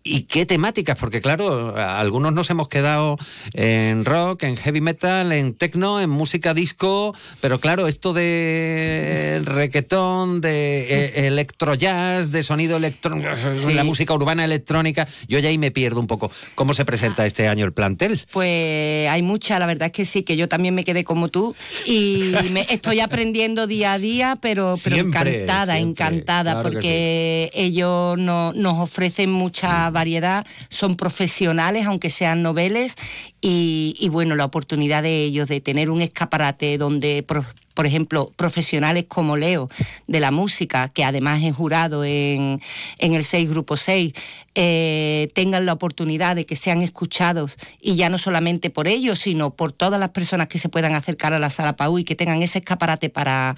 ¿Y qué temáticas? Porque claro, algunos nos hemos quedado en rock, en heavy metal, en techno, en música disco, pero claro, esto de requetón, de eh, electro jazz, de sonido electrónico, la música urbana electrónica, yo ya ahí me pierdo un poco. ¿Cómo se presenta este año el plantel? Pues hay mucha, la verdad es que sí, que yo también me quedé como tú y me estoy aprendiendo día a día pero, pero encantada, encantada, porque ellos no, nos ofrecen mucha variedad, son profesionales, aunque sean noveles, y, y, bueno, la oportunidad de ellos de tener un escaparate donde por ejemplo, profesionales como Leo de la música, que además es jurado en, en el 6 Grupo 6, eh, tengan la oportunidad de que sean escuchados y ya no solamente por ellos, sino por todas las personas que se puedan acercar a la sala Pau y que tengan ese escaparate para,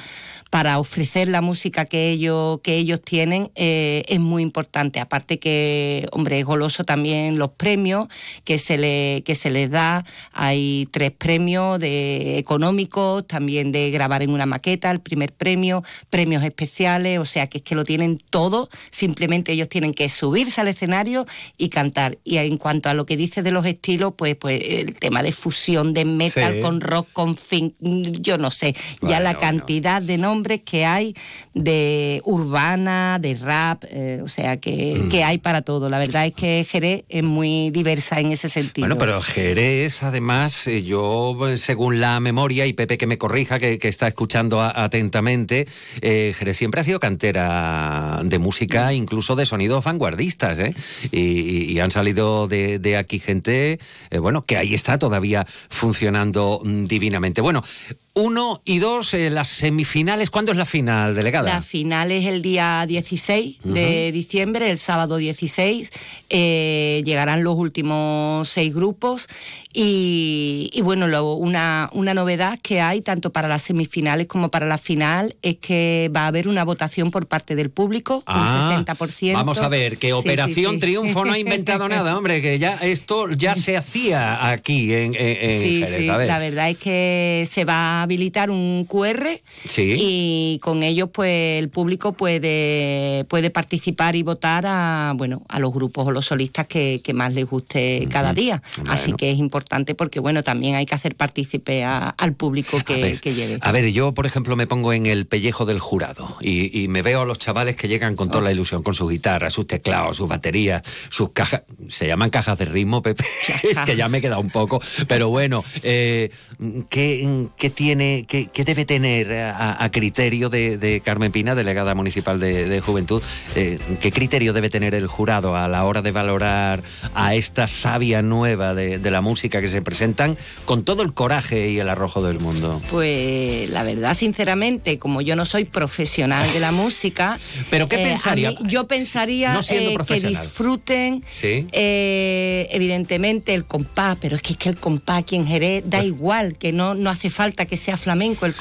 para ofrecer la música que ellos, que ellos tienen, eh, es muy importante. Aparte que, hombre, es goloso también los premios que se, le, que se les da. Hay tres premios de económicos, también de grabar en una maqueta, el primer premio, premios especiales, o sea que es que lo tienen todo, simplemente ellos tienen que subirse al escenario y cantar. Y en cuanto a lo que dice de los estilos, pues, pues el tema de fusión de metal con rock, con fin, yo no sé, ya la cantidad de nombres que hay de urbana, de rap, eh, o sea que, mm. que hay para todo. La verdad es que Jerez es muy diversa en ese sentido. Bueno, pero Jerez, además, eh, yo, según la memoria, y Pepe que me corrija, que, está escuchando atentamente, eh, Jerez siempre ha sido cantera de música, incluso de sonidos vanguardistas, ¿eh? y, han salido de, aquí gente, eh, bueno, que ahí está todavía funcionando mm, divinamente. Bueno, uno y dos, eh, las semifinales. ¿Cuándo es la final, delegada? La final es el día 16 de diciembre, el sábado 16. Eh, llegarán los últimos seis grupos. Y, bueno, una, una novedad que hay tanto para las semifinales como para la final es que va a haber una votación por parte del público, un 60%. Ah, vamos a ver, que Operación Triunfo no ha inventado nada, hombre, que ya esto ya se hacía aquí en, en, Sí, sí, la verdad es que se va habilitar un QR y con ellos pues el público puede, puede participar y votar a bueno a los grupos o los solistas que, más les guste cada día. Así que es importante porque bueno también hay que hacer partícipe al público que, lleve. A ver, yo por ejemplo me pongo en el pellejo del jurado y, me veo a los chavales que llegan con toda la ilusión, con su guitarra, sus teclados, sus baterías, sus cajas, se llaman cajas de ritmo, Pepe, es que ya me he quedado un poco, pero bueno, eh, ¿qué, ¿qué tiene? Tiene, qué, debe tener a, criterio de, Carmen Pina, delegada municipal de, Juventud, eh, qué criterio debe tener el jurado a la hora de valorar a esta savia nueva de, la música que se presentan con todo el coraje y el arrojo del mundo? Pues la verdad, sinceramente, como yo no soy profesional de la música, pero qué eh, pensaría? yo pensaría eh, que disfruten, evidentemente el compás, pero es que, es que el compás aquí en Jerez da pues igual, que no, no hace falta que sea flamenco el.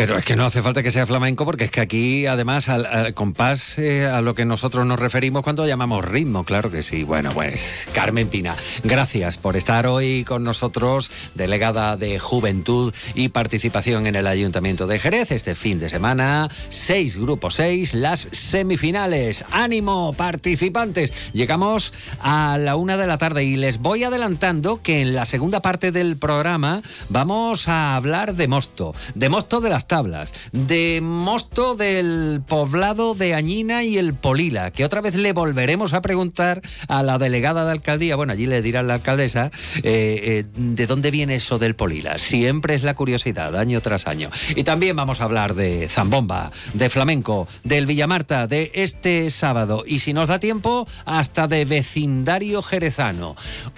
Pero es que no hace falta que sea flamenco porque es que aquí además al, compás eh, a lo que nosotros nos referimos cuando llamamos ritmo, claro que sí. Bueno, pues Carmen Pina, gracias por estar hoy con nosotros, delegada de Juventud y Participación en el Ayuntamiento de Jerez. Este fin de semana, seis grupos, seis, las semifinales. Ánimo, participantes. Llegamos a la una de la tarde y les voy adelantando que en la segunda parte del programa vamos a hablar de Mosto, de Mosto de las tablas, de Mosto del poblado de Añina y el Polila, que otra vez le volveremos a preguntar a la delegada de alcaldía, bueno, allí le dirá la alcaldesa, eh, eh, de dónde viene eso del Polila. Siempre es la curiosidad, año tras año. Y también vamos a hablar de Zambomba, de flamenco, del Villamarta, de este sábado, y si nos da tiempo, hasta de vecindario jerezano.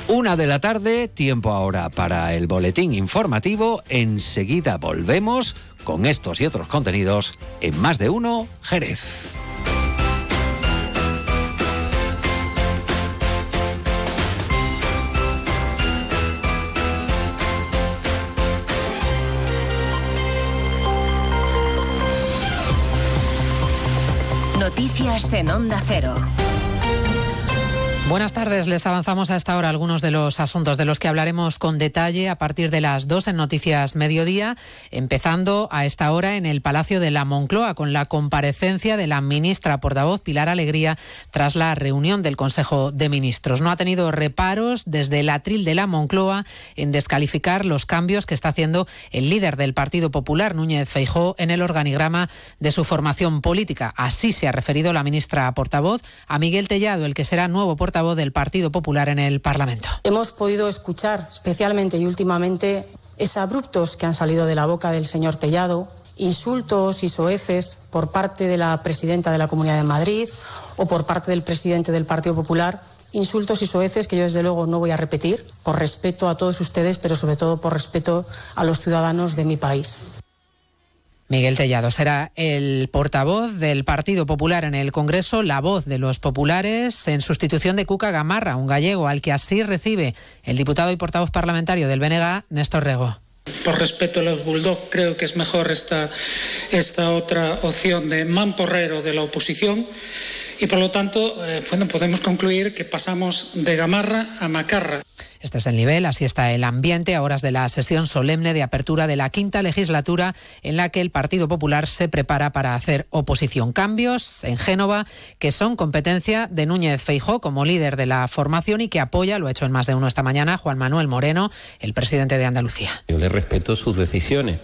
Una de la tarde, tiempo ahora para el boletín informativo. Enseguida volvemos con estos y otros contenidos en más de uno Jerez. Noticias en Onda Cero. Buenas tardes, les avanzamos a esta hora algunos de los asuntos de los que hablaremos con detalle a partir de las dos en Noticias Mediodía, empezando a esta hora en el Palacio de la Moncloa con la comparecencia de la ministra portavoz Pilar Alegría tras la reunión del Consejo de Ministros. No ha tenido reparos desde el atril de la Moncloa en descalificar los cambios que está haciendo el líder del Partido Popular, Núñez Feijó, en el organigrama de su formación política. Así se ha referido la ministra portavoz a Miguel Tellado, el que será nuevo portavoz del Partido Popular en el Parlamento. Hemos podido escuchar especialmente y últimamente abruptos que han salido de la boca del señor Tellado, insultos y soeces por parte de la presidenta de la Comunidad de Madrid o por parte del presidente del Partido Popular insultos y soeces que yo desde luego no voy a repetir, por respeto a todos ustedes, pero sobre todo por respeto a los ciudadanos de mi país. Miguel Tellado será el portavoz del Partido Popular en el Congreso, la voz de los populares, en sustitución de Cuca Gamarra, un gallego al que así recibe el diputado y portavoz parlamentario del BNG, Néstor Rego. Por respeto a los Bulldog, creo que es mejor esta, esta otra opción de mamporrero de la oposición. Y por lo tanto, eh, bueno, podemos concluir que pasamos de Gamarra a Macarra. Este es el nivel, así está el ambiente a horas de la sesión solemne de apertura de la quinta legislatura en la que el Partido Popular se prepara para hacer oposición. Cambios en Génova que son competencia de Núñez Feijó como líder de la formación y que apoya, lo ha hecho en más de uno esta mañana, Juan Manuel Moreno, el presidente de Andalucía. Yo le respeto sus decisiones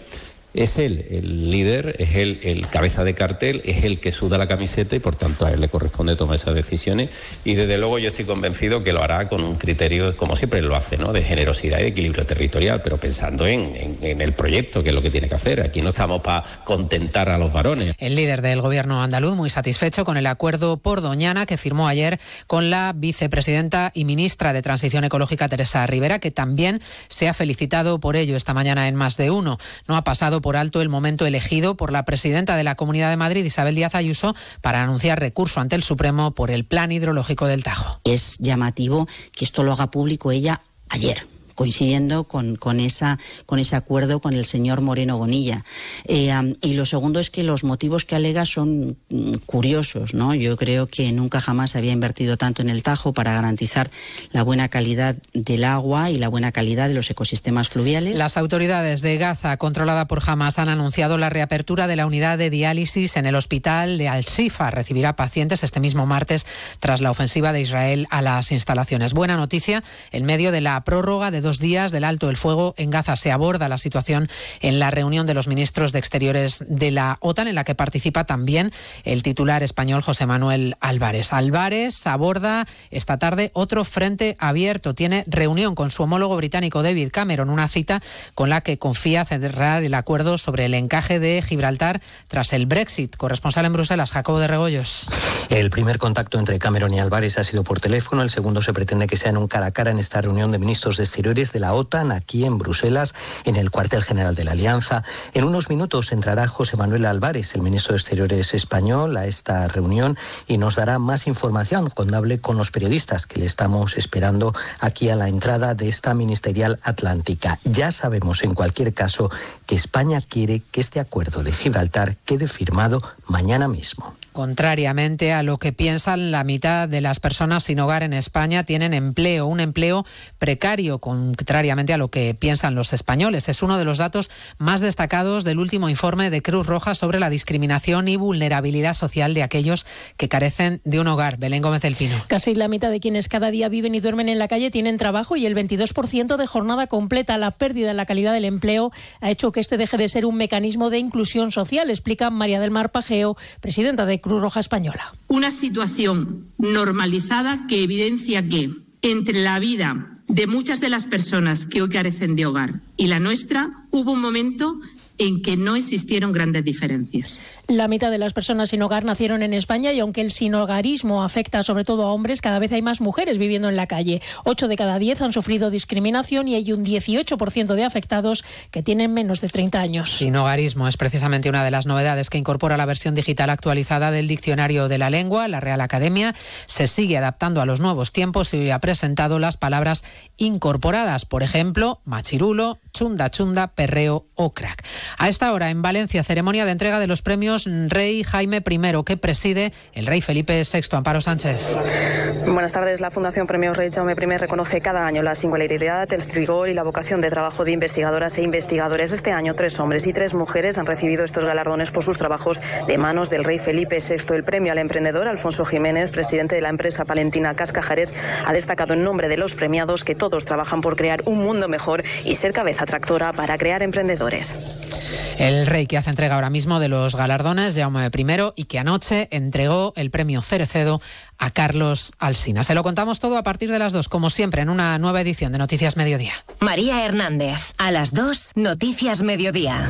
es él el líder, es él el cabeza de cartel, es el que suda la camiseta y por tanto a él le corresponde tomar esas decisiones y desde luego yo estoy convencido que lo hará con un criterio, como siempre lo hace, ¿no? de generosidad y de equilibrio territorial, pero pensando en, en el proyecto, que es lo que tiene que hacer. Aquí no estamos para contentar a los varones. El líder del gobierno andaluz muy satisfecho con el acuerdo por Doñana que firmó ayer con la vicepresidenta y ministra de Transición Ecológica Teresa Rivera, que también se ha felicitado por ello esta mañana en más de uno. No ha pasado por alto el momento elegido por la presidenta de la Comunidad de Madrid, Isabel Díaz Ayuso, para anunciar recurso ante el Supremo por el plan hidrológico del Tajo. Es llamativo que esto lo haga público ella ayer coincidiendo con, con, esa, con ese acuerdo con el señor Moreno Bonilla. Eh, y lo segundo es que los motivos que alega son mm, curiosos. ¿no? Yo creo que nunca jamás había invertido tanto en el Tajo para garantizar la buena calidad del agua y la buena calidad de los ecosistemas fluviales. Las autoridades de Gaza, controlada por Hamas, han anunciado la reapertura de la unidad de diálisis en el hospital de Al-Shifa. Recibirá pacientes este mismo martes tras la ofensiva de Israel a las instalaciones. Buena noticia en medio de la prórroga de dos días del alto el fuego en Gaza. Se aborda la situación en la reunión de los ministros de Exteriores de la OTAN, en la que participa también el titular español José Manuel Álvarez. Álvarez aborda esta tarde otro frente abierto. Tiene reunión con su homólogo británico David Cameron, una cita con la que confía cerrar el acuerdo sobre el encaje de Gibraltar tras el Brexit. Corresponsal en Bruselas, Jacobo de Regoyos. El primer contacto entre Cameron y Álvarez ha sido por teléfono. El segundo se pretende que sea en un cara a cara en esta reunión de ministros de Exteriores de la OTAN aquí en Bruselas, en el cuartel general de la Alianza. En unos minutos entrará José Manuel Álvarez, el ministro de Exteriores español, a esta reunión y nos dará más información cuando hable con los periodistas que le estamos esperando aquí a la entrada de esta ministerial atlántica. Ya sabemos en cualquier caso que España quiere que este acuerdo de Gibraltar quede firmado mañana mismo. Contrariamente a lo que piensan, la mitad de las personas sin hogar en España tienen empleo, un empleo precario, contrariamente a lo que piensan los españoles. Es uno de los datos más destacados del último informe de Cruz Roja sobre la discriminación y vulnerabilidad social de aquellos que carecen de un hogar. Belén Gómez del Pino. Casi la mitad de quienes cada día viven y duermen en la calle tienen trabajo y el 22% de jornada completa. La pérdida en la calidad del empleo ha hecho que este deje de ser un mecanismo de inclusión social, explica María del Mar Pajeo, presidenta de Cruz Una situación normalizada que evidencia que entre la vida de muchas de las personas que hoy carecen de hogar y la nuestra, hubo un momento en que no existieron grandes diferencias. La mitad de las personas sin hogar nacieron en España y aunque el sinhogarismo afecta sobre todo a hombres, cada vez hay más mujeres viviendo en la calle. Ocho de cada diez han sufrido discriminación y hay un 18% de afectados que tienen menos de 30 años. Sinhogarismo es precisamente una de las novedades que incorpora la versión digital actualizada del Diccionario de la Lengua. La Real Academia se sigue adaptando a los nuevos tiempos y hoy ha presentado las palabras incorporadas, por ejemplo, machirulo, chunda chunda, perreo o crack. A esta hora en Valencia, ceremonia de entrega de los premios Rey Jaime I, que preside el rey Felipe VI. Amparo Sánchez. Buenas tardes. La Fundación Premios Rey Jaime I reconoce cada año la singularidad, el rigor y la vocación de trabajo de investigadoras e investigadores. Este año, tres hombres y tres mujeres han recibido estos galardones por sus trabajos de manos del rey Felipe VI. El premio al emprendedor Alfonso Jiménez, presidente de la empresa palentina Cascajares, ha destacado en nombre de los premiados que todos trabajan por crear un mundo mejor y ser cabeza tractora para crear emprendedores. El rey que hace entrega ahora mismo de los galardones, Jaume I, y que anoche entregó el premio Cerecedo a Carlos Alsina. Se lo contamos todo a partir de las dos, como siempre, en una nueva edición de Noticias Mediodía. María Hernández, a las dos, Noticias Mediodía.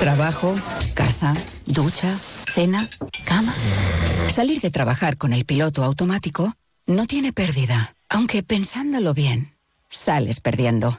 Trabajo, casa, ducha, cena, cama. Salir de trabajar con el piloto automático no tiene pérdida, aunque pensándolo bien sales perdiendo.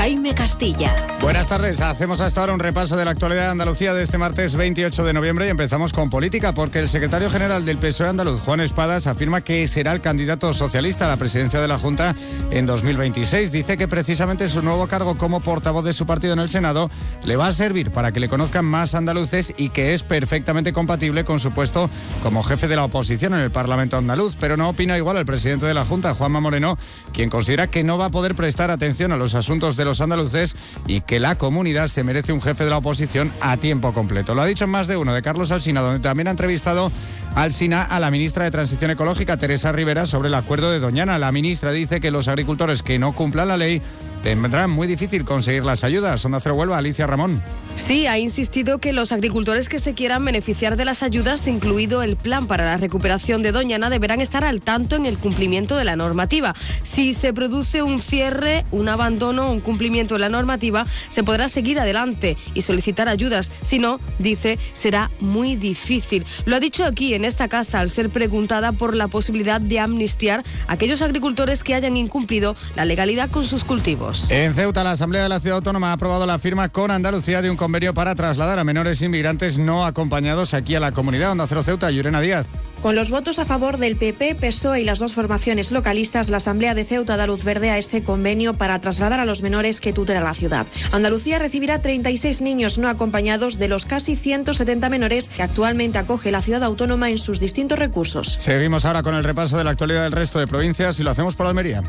Jaime Castilla. Buenas tardes. Hacemos hasta ahora un repaso de la actualidad de Andalucía de este martes 28 de noviembre y empezamos con política porque el secretario general del PSOE andaluz, Juan Espadas, afirma que será el candidato socialista a la presidencia de la Junta en 2026. Dice que precisamente su nuevo cargo como portavoz de su partido en el Senado le va a servir para que le conozcan más andaluces y que es perfectamente compatible con su puesto como jefe de la oposición en el Parlamento andaluz. Pero no opina igual el presidente de la Junta, Juanma Moreno, quien considera que no va a poder prestar atención a los asuntos de los andaluces y que la comunidad se merece un jefe de la oposición a tiempo completo. Lo ha dicho más de uno de Carlos Alsina, donde también ha entrevistado Alsina a la ministra de Transición Ecológica, Teresa Rivera, sobre el acuerdo de Doñana. La ministra dice que los agricultores que no cumplan la ley tendrán muy difícil conseguir las ayudas. Onda Cero Huelva, Alicia Ramón. Sí, ha insistido que los agricultores que se quieran beneficiar de las ayudas, incluido el plan para la recuperación de Doñana, deberán estar al tanto en el cumplimiento de la normativa. Si se produce un cierre, un abandono, un cumplimiento de la normativa, se podrá seguir adelante y solicitar ayudas. Si no, dice, será muy difícil. Lo ha dicho aquí en esta casa al ser preguntada por la posibilidad de amnistiar a aquellos agricultores que hayan incumplido la legalidad con sus cultivos. En Ceuta, la Asamblea de la Ciudad Autónoma ha aprobado la firma con Andalucía de un convenio para trasladar a menores inmigrantes no acompañados aquí a la comunidad. Onda Cero Ceuta, Llurena Díaz. Con los votos a favor del PP, PSOE y las dos formaciones localistas, la Asamblea de Ceuta da luz verde a este convenio para trasladar a los menores que tutela la ciudad. Andalucía recibirá 36 niños no acompañados de los casi 170 menores que actualmente acoge la ciudad autónoma en sus distintos recursos. Seguimos ahora con el repaso de la actualidad del resto de provincias y lo hacemos por Almería.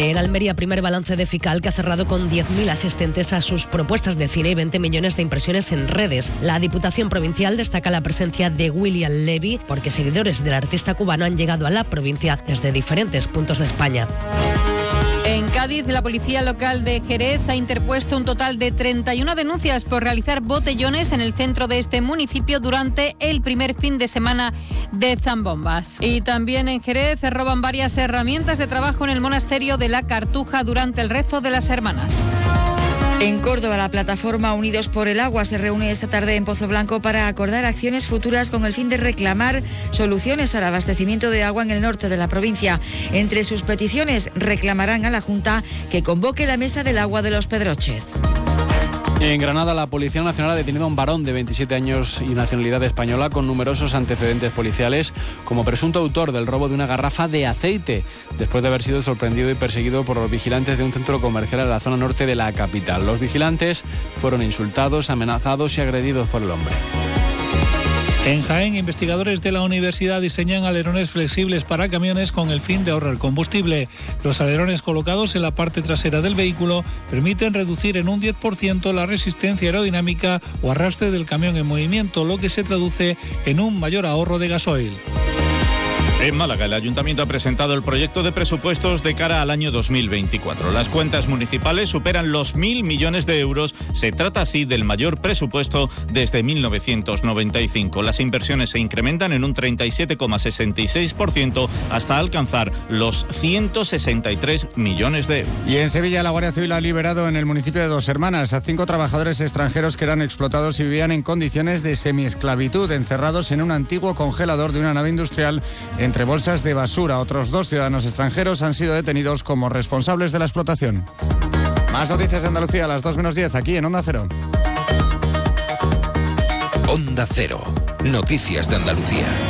En Almería, primer balance de FICAL que ha cerrado con 10.000 asistentes a sus propuestas de cine y 20 millones de impresiones en redes. La Diputación Provincial destaca la presencia de William Levy porque seguidores del artista cubano han llegado a la provincia desde diferentes puntos de España. En Cádiz, la policía local de Jerez ha interpuesto un total de 31 denuncias por realizar botellones en el centro de este municipio durante el primer fin de semana de zambombas. Y también en Jerez se roban varias herramientas de trabajo en el monasterio de la Cartuja durante el rezo de las hermanas. En Córdoba, la plataforma Unidos por el Agua se reúne esta tarde en Pozo Blanco para acordar acciones futuras con el fin de reclamar soluciones al abastecimiento de agua en el norte de la provincia. Entre sus peticiones reclamarán a la Junta que convoque la mesa del agua de los Pedroches. En Granada, la Policía Nacional ha detenido a un varón de 27 años y nacionalidad española con numerosos antecedentes policiales como presunto autor del robo de una garrafa de aceite, después de haber sido sorprendido y perseguido por los vigilantes de un centro comercial en la zona norte de la capital. Los vigilantes fueron insultados, amenazados y agredidos por el hombre. En Jaén, investigadores de la universidad diseñan alerones flexibles para camiones con el fin de ahorrar combustible. Los alerones colocados en la parte trasera del vehículo permiten reducir en un 10% la resistencia aerodinámica o arrastre del camión en movimiento, lo que se traduce en un mayor ahorro de gasoil. En Málaga, el ayuntamiento ha presentado el proyecto de presupuestos de cara al año 2024. Las cuentas municipales superan los mil millones de euros. Se trata así del mayor presupuesto desde 1995. Las inversiones se incrementan en un 37,66% hasta alcanzar los 163 millones de euros. Y en Sevilla, la Guardia Civil ha liberado en el municipio de Dos Hermanas a cinco trabajadores extranjeros que eran explotados y vivían en condiciones de semiesclavitud, encerrados en un antiguo congelador de una nave industrial entre bolsas de basura. Otros dos ciudadanos extranjeros han sido detenidos como responsables de la explotación. Más noticias de Andalucía a las 2 menos 10 aquí en Onda Cero. Onda Cero. Noticias de Andalucía.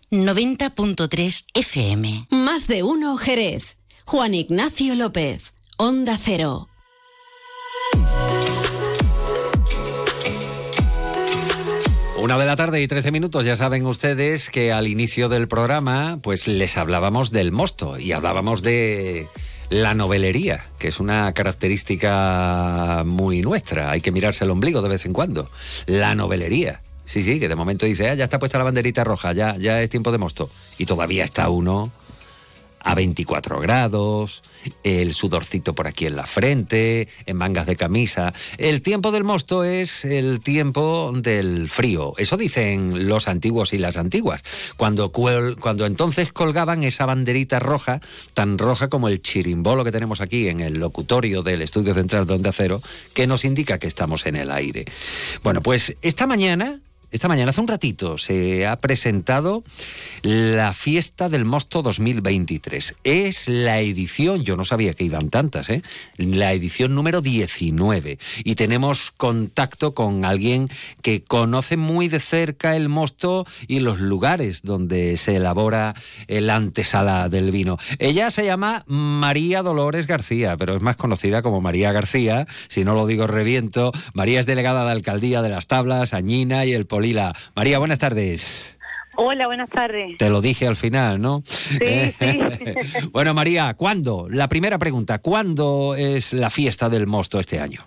90.3 FM. Más de uno Jerez. Juan Ignacio López. Onda Cero. Una de la tarde y 13 minutos, ya saben ustedes que al inicio del programa pues les hablábamos del mosto y hablábamos de la novelería, que es una característica muy nuestra, hay que mirarse el ombligo de vez en cuando. La novelería. Sí, sí, que de momento dice, ah, ya está puesta la banderita roja, ya, ya es tiempo de mosto. Y todavía está uno a 24 grados, el sudorcito por aquí en la frente, en mangas de camisa. El tiempo del mosto es el tiempo del frío. Eso dicen los antiguos y las antiguas. Cuando, cuando entonces colgaban esa banderita roja, tan roja como el chirimbolo que tenemos aquí en el locutorio del Estudio Central de Onda Cero, que nos indica que estamos en el aire. Bueno, pues esta mañana esta mañana, hace un ratito, se ha presentado la fiesta del Mosto 2023. Es la edición, yo no sabía que iban tantas, ¿eh? la edición número 19. Y tenemos contacto con alguien que conoce muy de cerca el Mosto y los lugares donde se elabora el antesala del vino. Ella se llama María Dolores García, pero es más conocida como María García, si no lo digo reviento. María es delegada de alcaldía de Las Tablas, Añina y el Lila. María, buenas tardes. Hola, buenas tardes. Te lo dije al final, ¿no? Sí, sí. bueno, María, ¿cuándo? La primera pregunta, ¿cuándo es la fiesta del mosto este año?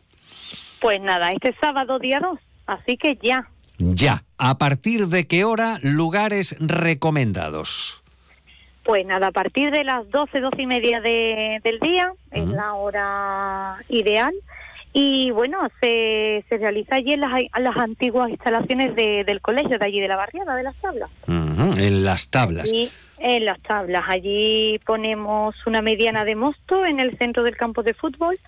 Pues nada, este sábado día 2, así que ya. Ya. ¿A partir de qué hora lugares recomendados? Pues nada, a partir de las 12, 12 y media del día, es la hora ideal. Y bueno, se, se realiza allí en las, las antiguas instalaciones del colegio, de allí de la barriada, de las tablas. en las tablas. Y en las tablas. Allí ponemos una mediana de mosto en el centro del campo de fútbol.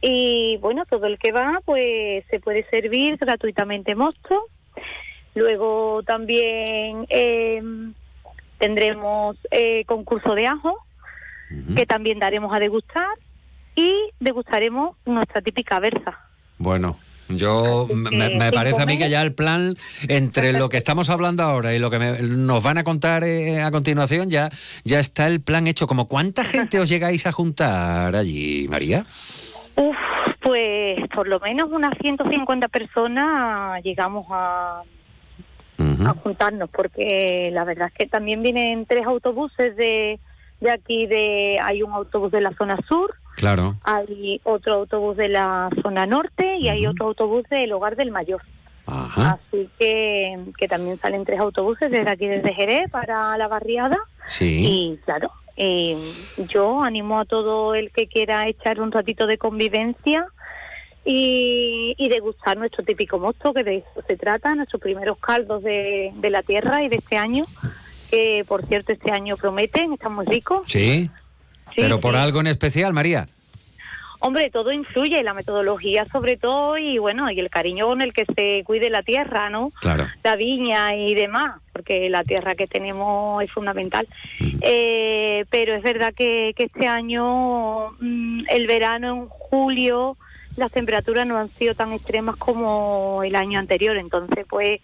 Y bueno, todo el que va, pues se puede servir gratuitamente mosto. Luego también em, tendremos eh, concurso de ajo, que también daremos a degustar y degustaremos nuestra típica versa. Bueno, yo me, parece a mí que ya el plan entre lo que estamos hablando ahora y lo que nos van a contar eh, a continuación ya ya está el plan hecho. Como cuánta gente os llegáis a juntar allí, María? Uf, pues por lo menos unas 150 personas llegamos a, a juntarnos porque la verdad es que también vienen tres autobuses de de aquí de hay un autobús de la zona sur Claro. Hay otro autobús de la zona norte y hay otro autobús del Hogar del Mayor. Así que, que también salen tres autobuses desde aquí, desde Jerez, para la barriada. Sí. Y claro, eh, yo animo a todo el que quiera echar un ratito de convivencia y, y degustar nuestro típico mosto, que de eso se trata, nuestros primeros caldos de, de la tierra y de este año, que por cierto este año prometen, están muy ricos. Sí. ¿Pero por algo en especial, María? Hombre, todo influye, la metodología sobre todo y bueno, y el cariño con el que se cuide la tierra, ¿no? Claro. La viña y demás, porque la tierra que tenemos es fundamental. Eh, pero es verdad que, este año, mm, el verano en julio, las temperaturas no han sido tan extremas como el año anterior, entonces pues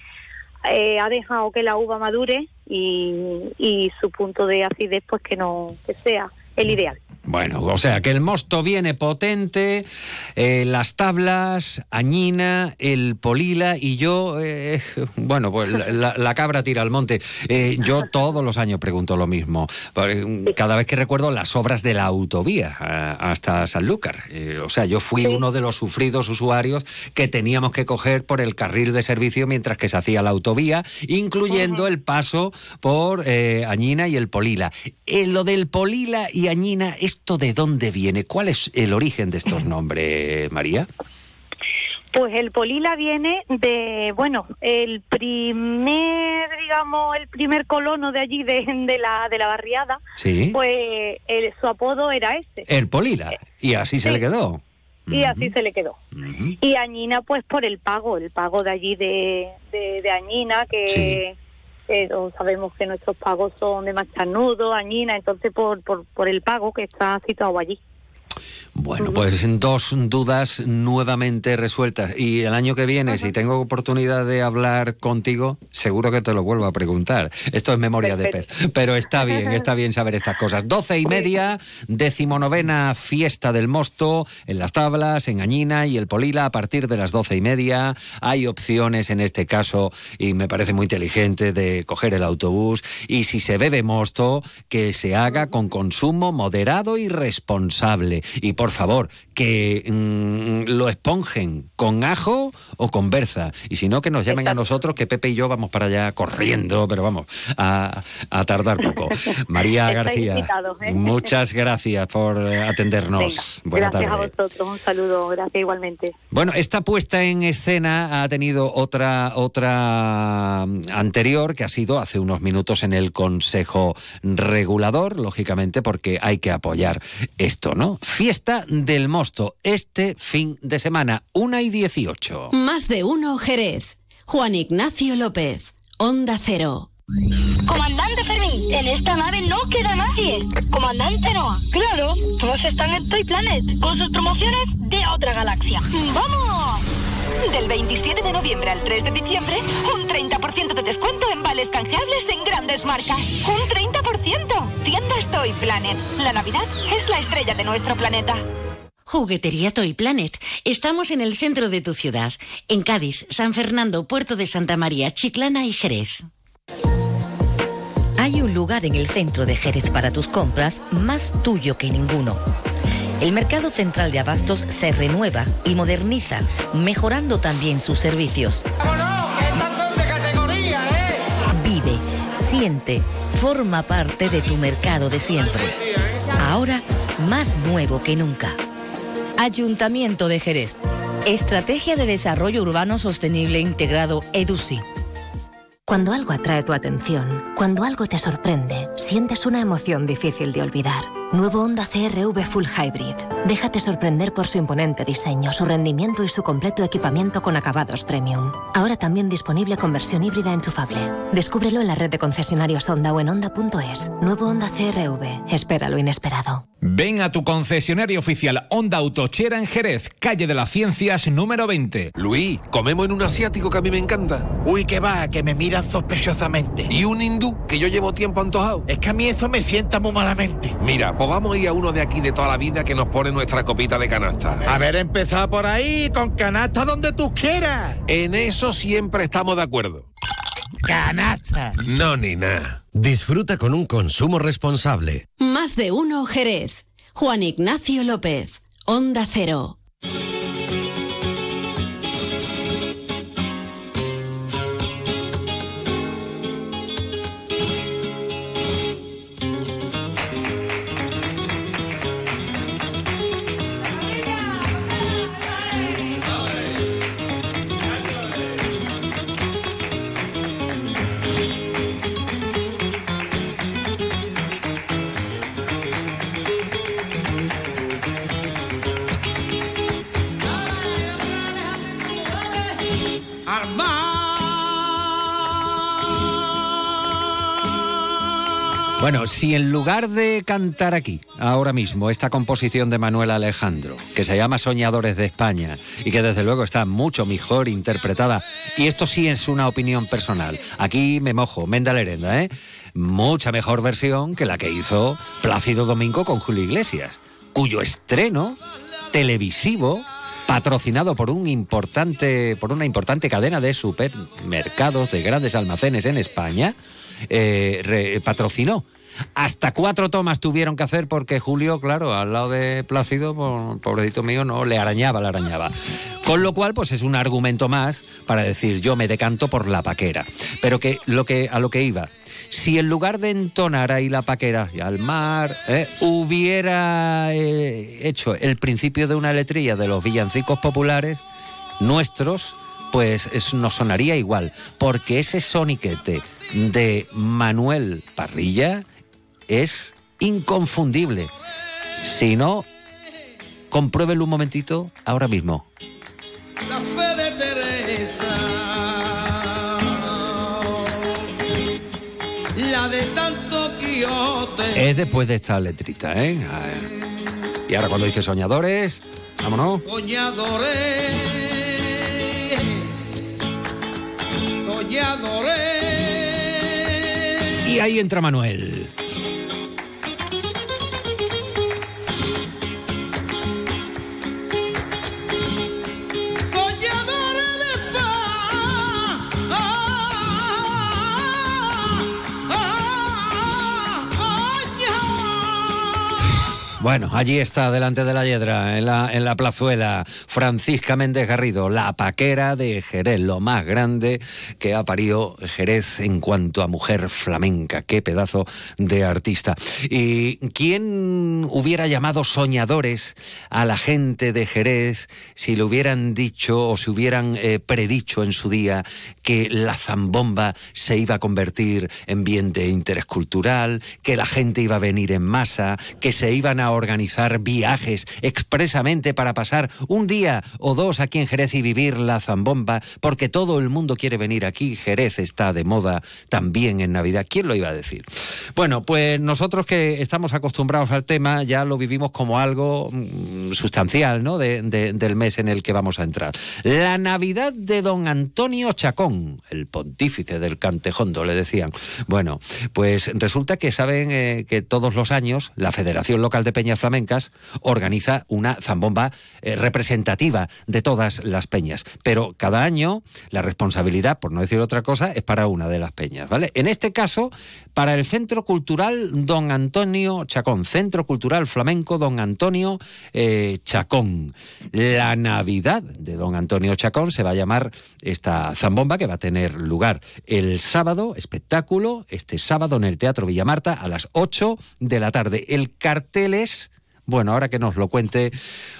eh, ha dejado que la uva madure y, y su punto de acidez pues que no que sea el ideal. Bueno, o sea que el mosto viene potente, eh, las tablas, añina, el polila y yo, eh, bueno, pues la, cabra tira al monte. Eh, yo todos los años pregunto lo mismo. Cada vez que recuerdo las obras de la autovía hasta Sanlúcar. o sea, yo fui uno de los sufridos usuarios que teníamos que coger por el carril de servicio mientras que se hacía la autovía, incluyendo el paso por Añina y el Polila. lo del Polila y Añina es ¿Esto de dónde viene? ¿Cuál es el origen de estos nombres, María? Pues el polila viene de, bueno, el primer, digamos, el primer colono de allí, de, la, de la barriada, ¿Sí? pues su apodo era ese. El polila, y así se le quedó. Y así se le quedó. Y Añina, pues por el pago, el pago de allí de, de, Añina, que pero sabemos que nuestros pagos son de Machanudo, Añina, entonces por, por, por el pago que está situado allí. Bueno, pues dos dudas nuevamente resueltas. Y el año que viene, si tengo oportunidad de hablar contigo, seguro que te lo vuelvo a preguntar. Esto es memoria de pez. Pero está bien, está bien saber estas cosas. Doce y media, decimonovena fiesta del mosto en las tablas, en Añina y el Polila a partir de las doce y media. Hay opciones en este caso, y me parece muy inteligente, de coger el autobús. Y si se bebe mosto, que se haga con consumo moderado y responsable. Y por favor, que mm, lo esponjen con ajo o con berza. Y si no, que nos llamen a nosotros, que Pepe y yo vamos para allá corriendo, pero vamos, a, tardar poco. María García, ¿eh? muchas gracias por atendernos. Buenas gracias a vosotros, un saludo, gracias igualmente. Bueno, esta puesta en escena ha tenido otra, otra mm, anterior, que ha sido hace unos minutos en el Consejo Regulador, lógicamente, porque hay que apoyar esto, ¿no? Fiesta del Mosto este fin de semana, 1 y 18. Más de uno Jerez. Juan Ignacio López, Onda Cero. Comandante Fermín, en esta nave no queda nadie. Comandante Noah, claro, todos están en Toy Planet, con sus promociones de otra galaxia. ¡Vamos! Del 27 de noviembre al 3 de diciembre, un 30% de descuento en vales canjeables en grandes marcas. ¡Un 30%! Tiendas Toy Planet. La Navidad es la estrella de nuestro planeta. Juguetería Toy Planet. Estamos en el centro de tu ciudad, en Cádiz, San Fernando, Puerto de Santa María, Chiclana y Jerez. Hay un lugar en el centro de Jerez para tus compras más tuyo que ninguno. El mercado central de abastos se renueva y moderniza, mejorando también sus servicios. Vive, siente, forma parte de tu mercado de siempre. Ahora más nuevo que nunca. Ayuntamiento de Jerez. Estrategia de Desarrollo Urbano Sostenible Integrado EDUSI. Cuando algo atrae tu atención, cuando algo te sorprende, sientes una emoción difícil de olvidar. Nuevo Honda CRV Full Hybrid. Déjate sorprender por su imponente diseño, su rendimiento y su completo equipamiento con acabados premium. Ahora también disponible con versión híbrida enchufable. Descúbrelo en la red de concesionarios Honda o en Honda.es. Nuevo Honda CRV. Espera lo inesperado. Ven a tu concesionario oficial Honda Autochera en Jerez, calle de las Ciencias número 20. Luis, comemos en un asiático que a mí me encanta. Uy, que va, que me miran sospechosamente. Y un hindú que yo llevo tiempo antojado. Es que a mí eso me sienta muy malamente. Mira, pues vamos a ir a uno de aquí de toda la vida que nos pone nuestra copita de canasta. A ver, empezar por ahí, con canasta donde tú quieras. En eso siempre estamos de acuerdo. Canasta. No, ni nada. Disfruta con un consumo responsable. Más de uno Jerez. Juan Ignacio López. Onda Cero. Si en lugar de cantar aquí, ahora mismo, esta composición de Manuel Alejandro, que se llama Soñadores de España y que desde luego está mucho mejor interpretada, y esto sí es una opinión personal, aquí me mojo, Menda Lerenda, ¿eh? Mucha mejor versión que la que hizo Plácido Domingo con Julio Iglesias, cuyo estreno televisivo patrocinado por un importante por una importante cadena de supermercados de grandes almacenes en España eh, patrocinó hasta cuatro tomas tuvieron que hacer porque Julio, claro, al lado de Plácido, pobrecito mío, no le arañaba, le arañaba. Con lo cual, pues es un argumento más para decir yo me decanto por la paquera. Pero que, lo que a lo que iba, si en lugar de entonar ahí la paquera y al mar, eh, hubiera eh, hecho el principio de una letrilla de los villancicos populares nuestros, pues nos sonaría igual, porque ese soniquete de Manuel Parrilla es inconfundible. Si no, compruébelo un momentito ahora mismo. La fe de Teresa, la de tanto Quijote. Es después de esta letrita, ¿eh? Y ahora cuando dice soñadores, vámonos. Soñadores, soñadores. Y ahí entra Manuel. Bueno, allí está, delante de la hiedra, en la, en la plazuela, Francisca Méndez Garrido, la paquera de Jerez, lo más grande que ha parido Jerez en cuanto a mujer flamenca. Qué pedazo de artista. ¿Y quién hubiera llamado soñadores a la gente de Jerez si le hubieran dicho o si hubieran eh, predicho en su día que la zambomba se iba a convertir en bien de interés cultural, que la gente iba a venir en masa, que se iban a organizar viajes expresamente para pasar un día o dos aquí en Jerez y vivir la zambomba, porque todo el mundo quiere venir aquí. Jerez está de moda también en Navidad. ¿Quién lo iba a decir? Bueno, pues nosotros que estamos acostumbrados al tema ya lo vivimos como algo mm, sustancial, ¿no? De- de- del mes en el que vamos a entrar. La Navidad de don Antonio Chacón, el pontífice del Cantejondo, le decían. Bueno, pues resulta que saben eh, que todos los años la Federación Local de Peñas Flamencas organiza una zambomba eh, representativa de todas las peñas. Pero cada año la responsabilidad, por no decir otra cosa, es para una de las peñas, ¿vale? En este caso, para el Centro Cultural Don Antonio Chacón, Centro Cultural Flamenco Don Antonio eh, Chacón. La Navidad de Don Antonio Chacón se va a llamar esta zambomba que va a tener lugar el sábado, espectáculo, este sábado en el Teatro Villamarta a las 8 de la tarde. El cartel es bueno, ahora que nos lo cuente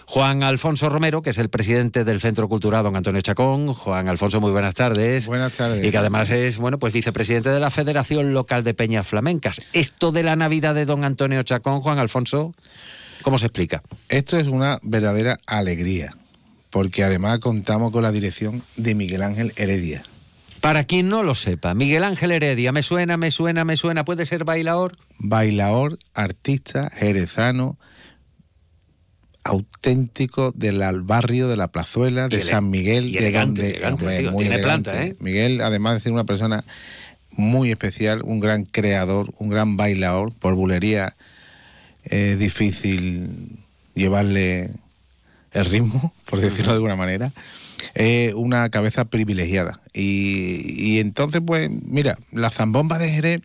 Juan Alfonso Romero, que es el presidente del Centro Cultural Don Antonio Chacón. Juan Alfonso, muy buenas tardes. Buenas tardes. Y que además es, bueno, pues vicepresidente de la Federación Local de Peñas Flamencas. Esto de la Navidad de Don Antonio Chacón, Juan Alfonso, ¿cómo se explica? Esto es una verdadera alegría, porque además contamos con la dirección de Miguel Ángel Heredia. Para quien no lo sepa, Miguel Ángel Heredia, me suena, me suena, me suena, ¿puede ser bailador? Bailador, artista, jerezano, auténtico del barrio de la Plazuela, de San Miguel. y de elegante, donde- elegante, hombre, tío, muy tiene elegante. planta, ¿eh? Miguel, además de ser una persona muy especial, un gran creador, un gran bailador, por bulería es difícil llevarle el ritmo, por decirlo de alguna manera. Es una cabeza privilegiada. Y, y entonces, pues, mira, la zambomba de Jerez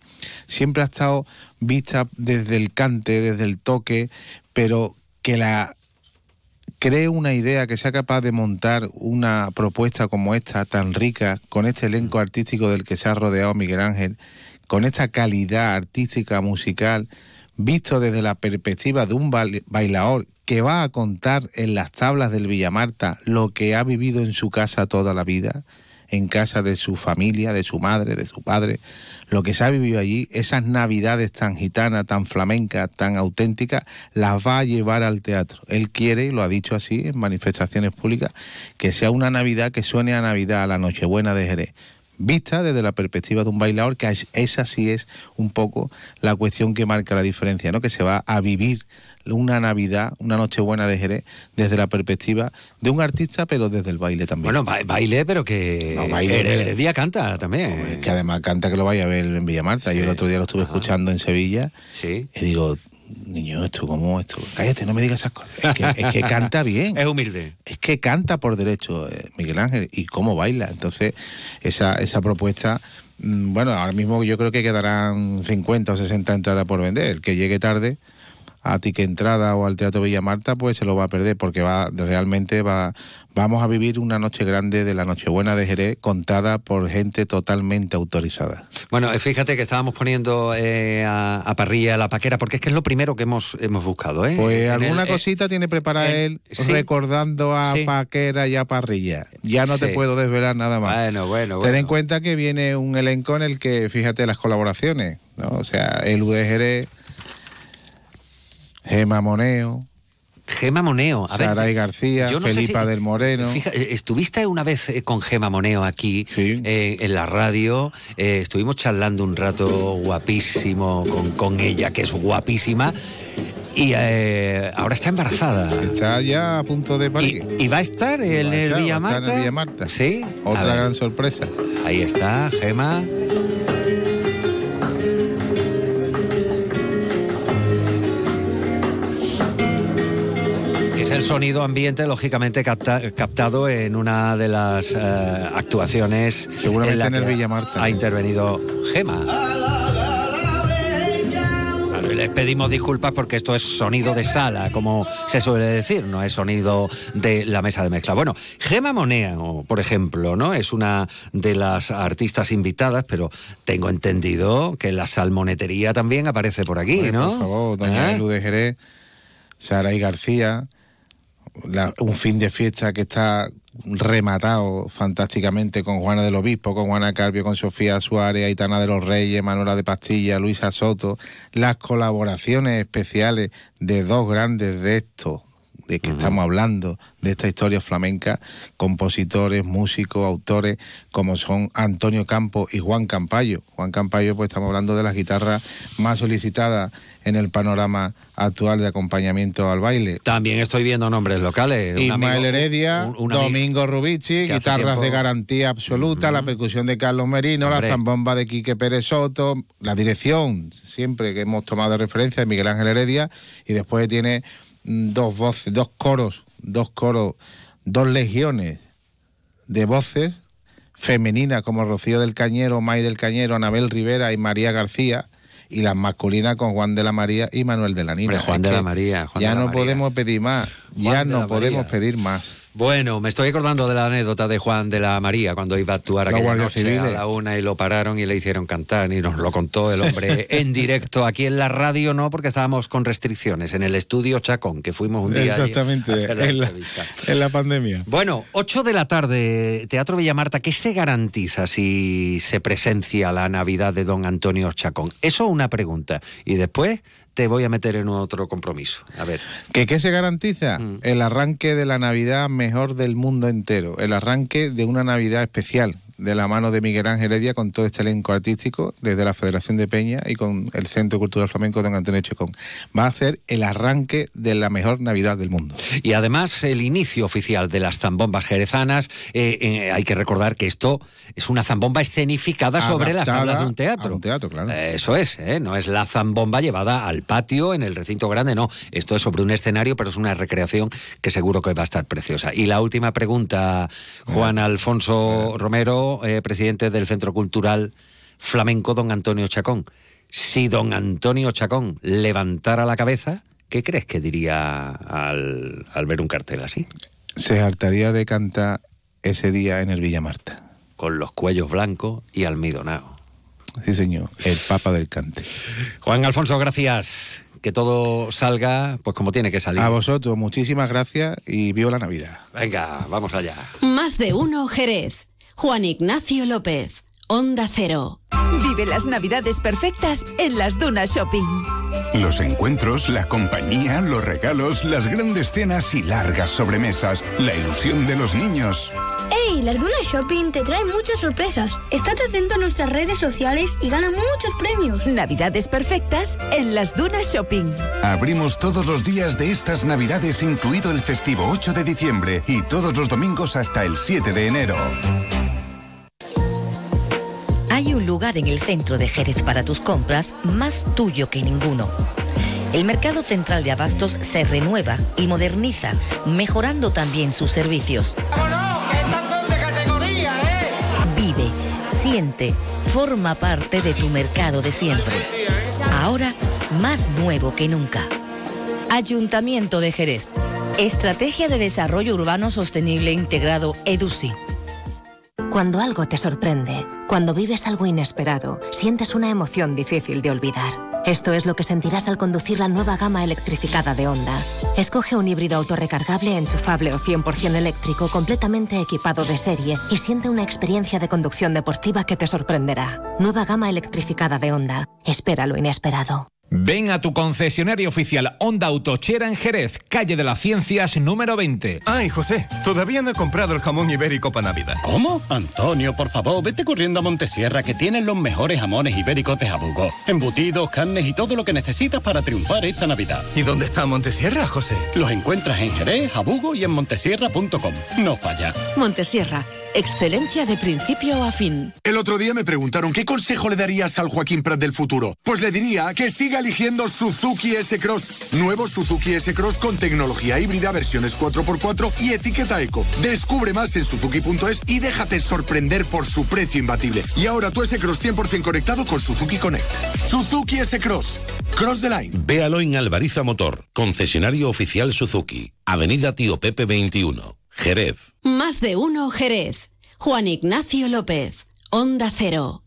siempre ha estado vista desde el cante, desde el toque, pero que la cree una idea, que sea capaz de montar una propuesta como esta, tan rica, con este elenco artístico del que se ha rodeado Miguel Ángel, con esta calidad artística, musical, visto desde la perspectiva de un bail- bailador que va a contar en las tablas del Villamarta lo que ha vivido en su casa toda la vida, en casa de su familia, de su madre, de su padre, lo que se ha vivido allí, esas navidades tan gitanas, tan flamencas, tan auténticas, las va a llevar al teatro. Él quiere, y lo ha dicho así en manifestaciones públicas, que sea una Navidad que suene a Navidad, a la Nochebuena de Jerez. Vista desde la perspectiva de un bailador, que es- esa sí es un poco la cuestión que marca la diferencia, ¿no? Que se va a vivir una Navidad, una Nochebuena de Jerez, desde la perspectiva de un artista, pero desde el baile también. Bueno, ba- baile, pero que No, baile, pero- Heredia canta también. Es que además canta que lo vaya a ver en Villamarta. Yo el otro día lo estuve escuchando en Sevilla. Sí. Y digo, niño, esto, ¿cómo esto? Cállate, no me digas esas cosas. Es que, es que canta bien. Es humilde. Es que canta por derecho eh, Miguel Ángel y cómo baila. Entonces, esa, esa propuesta, mm, bueno, ahora mismo yo creo que quedarán 50 o 60 entradas por vender. El que llegue tarde a Tique Entrada o al Teatro Villamarta, pues se lo va a perder porque va realmente va vamos a vivir una noche grande de la Nochebuena de Jerez contada por gente totalmente autorizada. Bueno, eh, fíjate que estábamos poniendo eh, a, a parrilla la paquera, porque es que es lo primero que hemos, hemos buscado. ¿eh? Pues En alguna el- eh, cosita tiene preparada él sí. recordando a Sí. Paquera y a Parrilla. Ya no te puedo desvelar nada más. Bueno, bueno, Ten en cuenta que viene un elenco en el que, fíjate, las colaboraciones, ¿no? O sea, el UD Jerez, Gema Moneo, Gema Moneo. A ver, Saray García, no Felipa si- del Moreno. Fija- eh, estuviste una vez eh, con Gema Moneo aquí eh, en la radio. eh, estuvimos charlando un rato guapísimo con, con ella, que es guapísima. Y eh, ahora está embarazada. Está ya a punto de parir. ¿Y, y va a estar en el Villa Marta? el Villa Marta. Sí. Otra gran sorpresa. Ahí está, Gema. El sonido ambiente, lógicamente capta- captado en una de las eh, actuaciones. Seguramente la en el que Villa Marta. Ha intervenido Gema. Les pedimos disculpas porque esto es sonido de sala, como se suele decir, no es sonido de la mesa de mezcla. Bueno, Gema Moneo, por ejemplo, ¿no? Es una de las artistas invitadas, pero tengo entendido que la salmonetería también aparece por aquí, ¿no? Por favor, doña ¿Eh? Elu de Jerez, Saray García, la- un fin de fiesta que está rematado fantásticamente con Juana del Obispo, con Juana Carpio, con Sofía Suárez, Aitana de los Reyes, Manuela de Pastilla, Luisa Soto, las colaboraciones especiales de dos grandes de estos de que estamos hablando, de esta historia flamenca, compositores, músicos, autores, como son Antonio Campo y Juan Campayo. Juan Campayo, pues estamos hablando de las guitarras más solicitadas en el panorama actual de acompañamiento al baile. También estoy viendo nombres locales. Ismael Heredia, un- un amigo Domingo Rubici, guitarras de garantía absoluta, la percusión de Carlos Merino, Hombre. la zambomba de Quique Pérez Soto, la dirección, siempre que hemos tomado de referencia de Miguel Ángel Heredia, y después tiene mm, dos voces, dos coros, dos coros, dos legiones de voces femeninas como Rocío del Cañero, May del Cañero, Anabel Rivera y María García, y las masculinas con Juan de la María y Manuel de la Nina. Juan Es de la María, Juan ya de la no María. podemos pedir más, Juan ya no podemos María. pedir más. Bueno, me estoy acordando de la anécdota de Juan de la María cuando iba a actuar Los aquella noche a civiles. la una y lo pararon y le hicieron cantar y nos lo contó el hombre en directo. Aquí en la radio no, porque estábamos con restricciones en el estudio Chacón, que fuimos un día Exactamente, a hacer la en la, en la pandemia. Bueno, 8 de la tarde, Teatro Villamarta, ¿qué se garantiza si se presencia la Navidad de don Antonio Chacón? Eso una pregunta. Y después te voy a meter en otro compromiso. A ver. ¿Que qué se garantiza? Mm. El arranque de la Navidad mejor del mundo entero, el arranque de una Navidad especial, de la mano de Miguel Ángel Heredia con todo este elenco artístico, desde la Federación de Peña y con el Centro Cultural Flamenco Don Antonio Chacón. Va a ser el arranque de la mejor Navidad del mundo. Y además el inicio oficial de las zambombas jerezanas, eh, eh, hay que recordar que esto es una zambomba escenificada sobre las tablas de un teatro. un teatro, claro. Eh, Eso es, ¿eh? no es la zambomba llevada al patio en el recinto grande, no. Esto es sobre un escenario, pero es una recreación que seguro que va a estar preciosa. Y la última pregunta, Juan Alfonso Romero, eh, presidente del Centro Cultural Flamenco Don Antonio Chacón. Si don Antonio Chacón levantara la cabeza, ¿qué crees que diría al, al ver un cartel así? Se hartaría de cantar ese día en el Villa Marta. Con los cuellos blancos y almidonado. Sí, señor, el Papa del Cante. Juan Alfonso, gracias. Que todo salga pues como tiene que salir. A vosotros, muchísimas gracias y viva la Navidad. Venga, vamos allá. Más de uno Jerez. Juan Ignacio López. Onda Cero. Vive las navidades perfectas en las Dunas Shopping. Los encuentros, la compañía, los regalos, las grandes cenas y largas sobremesas, la ilusión de los niños. ¡Ey! Las Dunas Shopping te traen muchas sorpresas. Estate atento a nuestras redes sociales y gana muchos premios. Navidades perfectas en las Dunas Shopping. Abrimos todos los días de estas navidades, incluido el festivo 8 de diciembre y todos los domingos hasta el 7 de enero. Lugar en el centro de Jerez para tus compras más tuyo que ninguno. El Mercado Central de Abastos se renueva y moderniza, mejorando también sus servicios. Vive, siente, forma parte de tu mercado de siempre. Ahora más nuevo que nunca. Ayuntamiento de Jerez. Estrategia de Desarrollo Urbano Sostenible Integrado EDUSI. Cuando algo te sorprende, cuando vives algo inesperado, sientes una emoción difícil de olvidar. Esto es lo que sentirás al conducir la nueva gama electrificada de Honda. Escoge un híbrido autorrecargable, enchufable o 100% eléctrico completamente equipado de serie y siente una experiencia de conducción deportiva que te sorprenderá. Nueva gama electrificada de Honda. Espera lo inesperado. Ven a tu concesionario oficial Honda Autochera en Jerez, calle de las Ciencias número 20. Ay, José, todavía no he comprado el jamón ibérico para Navidad. ¿Cómo? Antonio, por favor, vete corriendo a Montesierra que tienen los mejores jamones ibéricos de Jabugo. Embutidos, carnes y todo lo que necesitas para triunfar esta Navidad. ¿Y dónde está Montesierra, José? Los encuentras en Jerez, Jabugo y en montesierra.com. No falla. Montesierra, excelencia de principio a fin. El otro día me preguntaron qué consejo le darías al Joaquín Prat del futuro. Pues le diría que siga eligiendo Suzuki S-Cross. Nuevo Suzuki S-Cross con tecnología híbrida, versiones 4x4 y etiqueta eco. Descubre más en suzuki.es y déjate sorprender por su precio imbatible. Y ahora tu S-Cross 100% conectado con Suzuki Connect. Suzuki S-Cross. Cross the line. Véalo en Alvariza Motor, concesionario oficial Suzuki. Avenida Tío Pepe 21, Jerez. Más de uno Jerez. Juan Ignacio López. Onda Cero.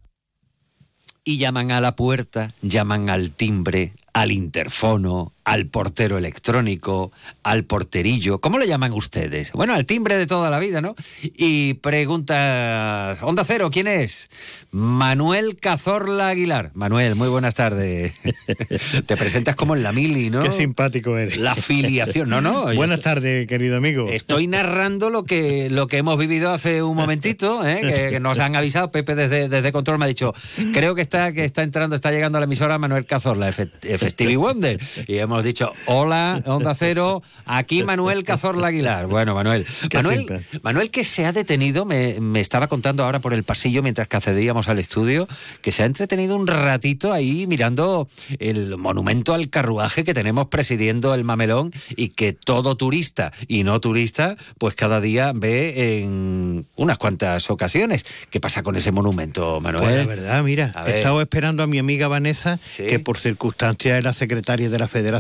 Y llaman a la puerta, llaman al timbre, al interfono, al portero electrónico, al porterillo. ¿Cómo le llaman ustedes? Bueno, al timbre de toda la vida, ¿no? Y pregunta, Onda Cero, ¿quién es? Manuel Cazorla Aguilar. Manuel, muy buenas tardes. Te presentas como en la mili, ¿no? Qué simpático eres. La filiación, no, no. Buenas tardes, querido amigo. Estoy narrando lo que, lo que hemos vivido hace un momentito, ¿eh? que, que nos han avisado. Pepe desde, desde Control me ha dicho, creo que está, que está entrando, está llegando a la emisora Manuel Cazorla, Efe- Stevie Wonder. Y hemos dicho, hola, Onda Cero, aquí Manuel Cazorla Aguilar. Bueno, Manuel. Manuel. Manuel que se ha detenido, me, me estaba contando ahora por el pasillo mientras que accedíamos al estudio, que se ha entretenido un ratito ahí mirando el monumento al carruaje que tenemos presidiendo el Mamelón y que todo turista y no turista, pues cada día ve en unas cuantas ocasiones. ¿Qué pasa con ese monumento, Manuel? Pues la verdad, mira, he estado esperando a mi amiga Vanessa, Sí. que por circunstancias es la secretaria de la federación,